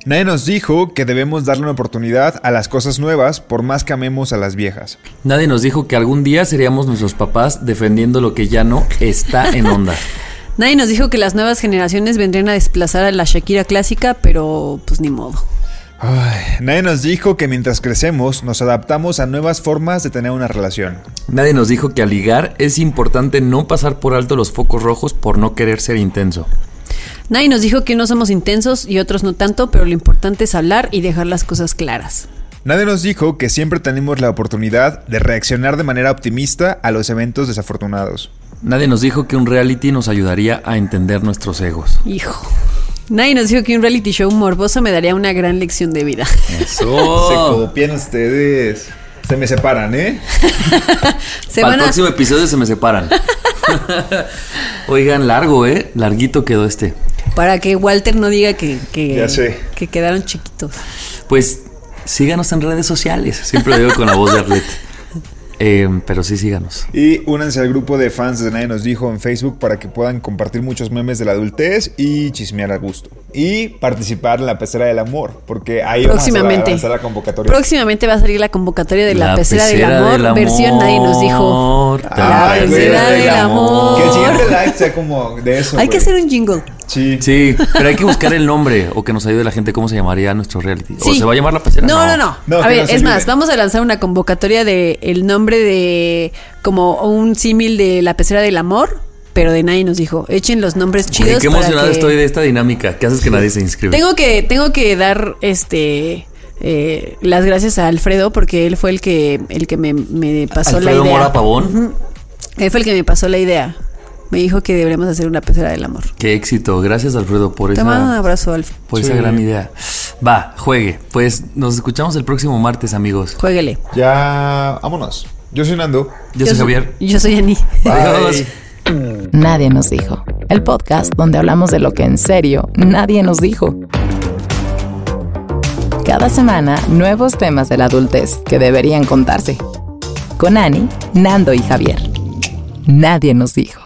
Nadie nos dijo que debemos darle una oportunidad a las cosas nuevas por más que amemos a las viejas. Nadie nos dijo que algún día seríamos nuestros papás defendiendo lo que ya no está en onda. Nadie nos dijo que las nuevas generaciones vendrían a desplazar a la Shakira clásica, pero pues ni modo. Ay, nadie nos dijo que mientras crecemos nos adaptamos a nuevas formas de tener una relación. Nadie nos dijo que al ligar es importante no pasar por alto los focos rojos por no querer ser intenso. Nadie nos dijo que no somos intensos y otros no tanto, pero lo importante es hablar y dejar las cosas claras. Nadie nos dijo que siempre tenemos la oportunidad de reaccionar de manera optimista a los eventos desafortunados. Nadie nos dijo que un reality nos ayudaría a entender nuestros egos. Hijo. Nadie nos dijo que un reality show morboso me daría una gran lección de vida. Se Eso. copian ustedes. Se me separan, ¿eh? Se Para van el a... próximo episodio se me separan. Oigan, largo, ¿eh? Larguito quedó este. Para que Walter no diga que, que, Ya sé. que quedaron chiquitos. Pues síganos en redes sociales. Siempre lo digo con la voz de Arlette. Eh, pero sí, síganos. Y únanse al grupo de fans de Nadie Nos Dijo en Facebook para que puedan compartir muchos memes de la adultez y chismear a gusto. Y participar en la pecera del amor, porque ahí Próximamente. vamos a lanzar la convocatoria. Próximamente va a salir la convocatoria de la, pecera, del, amor, versión Nadie nos dijo. La pecera del amor. Que el siguiente like sea como de eso. Hay que güey. hacer un jingle. Sí. Sí, pero hay que buscar el nombre o que nos ayude la gente cómo se llamaría nuestro reality. ¿O Sí. se va a llamar la pecera? No, no, no. No, a que ver, es más, vamos a lanzar una convocatoria de el nombre de como un símil de la pecera del amor, pero de nadie nos dijo. Echen los nombres chidos. qué para emocionado que- estoy de esta dinámica. ¿Qué haces que nadie se inscribe? Tengo que, tengo que dar este eh, las gracias a Alfredo porque él fue el que el que me, me pasó Alfredo la idea. Mora Pavón. Él fue el que me pasó la idea. Me dijo que deberíamos hacer una pecera del amor. Qué éxito. Gracias, Alfredo, por Te mando un abrazo, Alf. por esa gran idea. Va, juegue. Pues nos escuchamos el próximo martes, amigos. Jueguele. Ya, vámonos. Yo soy Nando. Yo soy Javier. Yo soy Ani. Adiós. Nadie nos dijo. El podcast donde hablamos de lo que en serio nadie nos dijo. Cada semana, nuevos temas de la adultez que deberían contarse. Con Ani, Nando y Javier. Nadie nos dijo.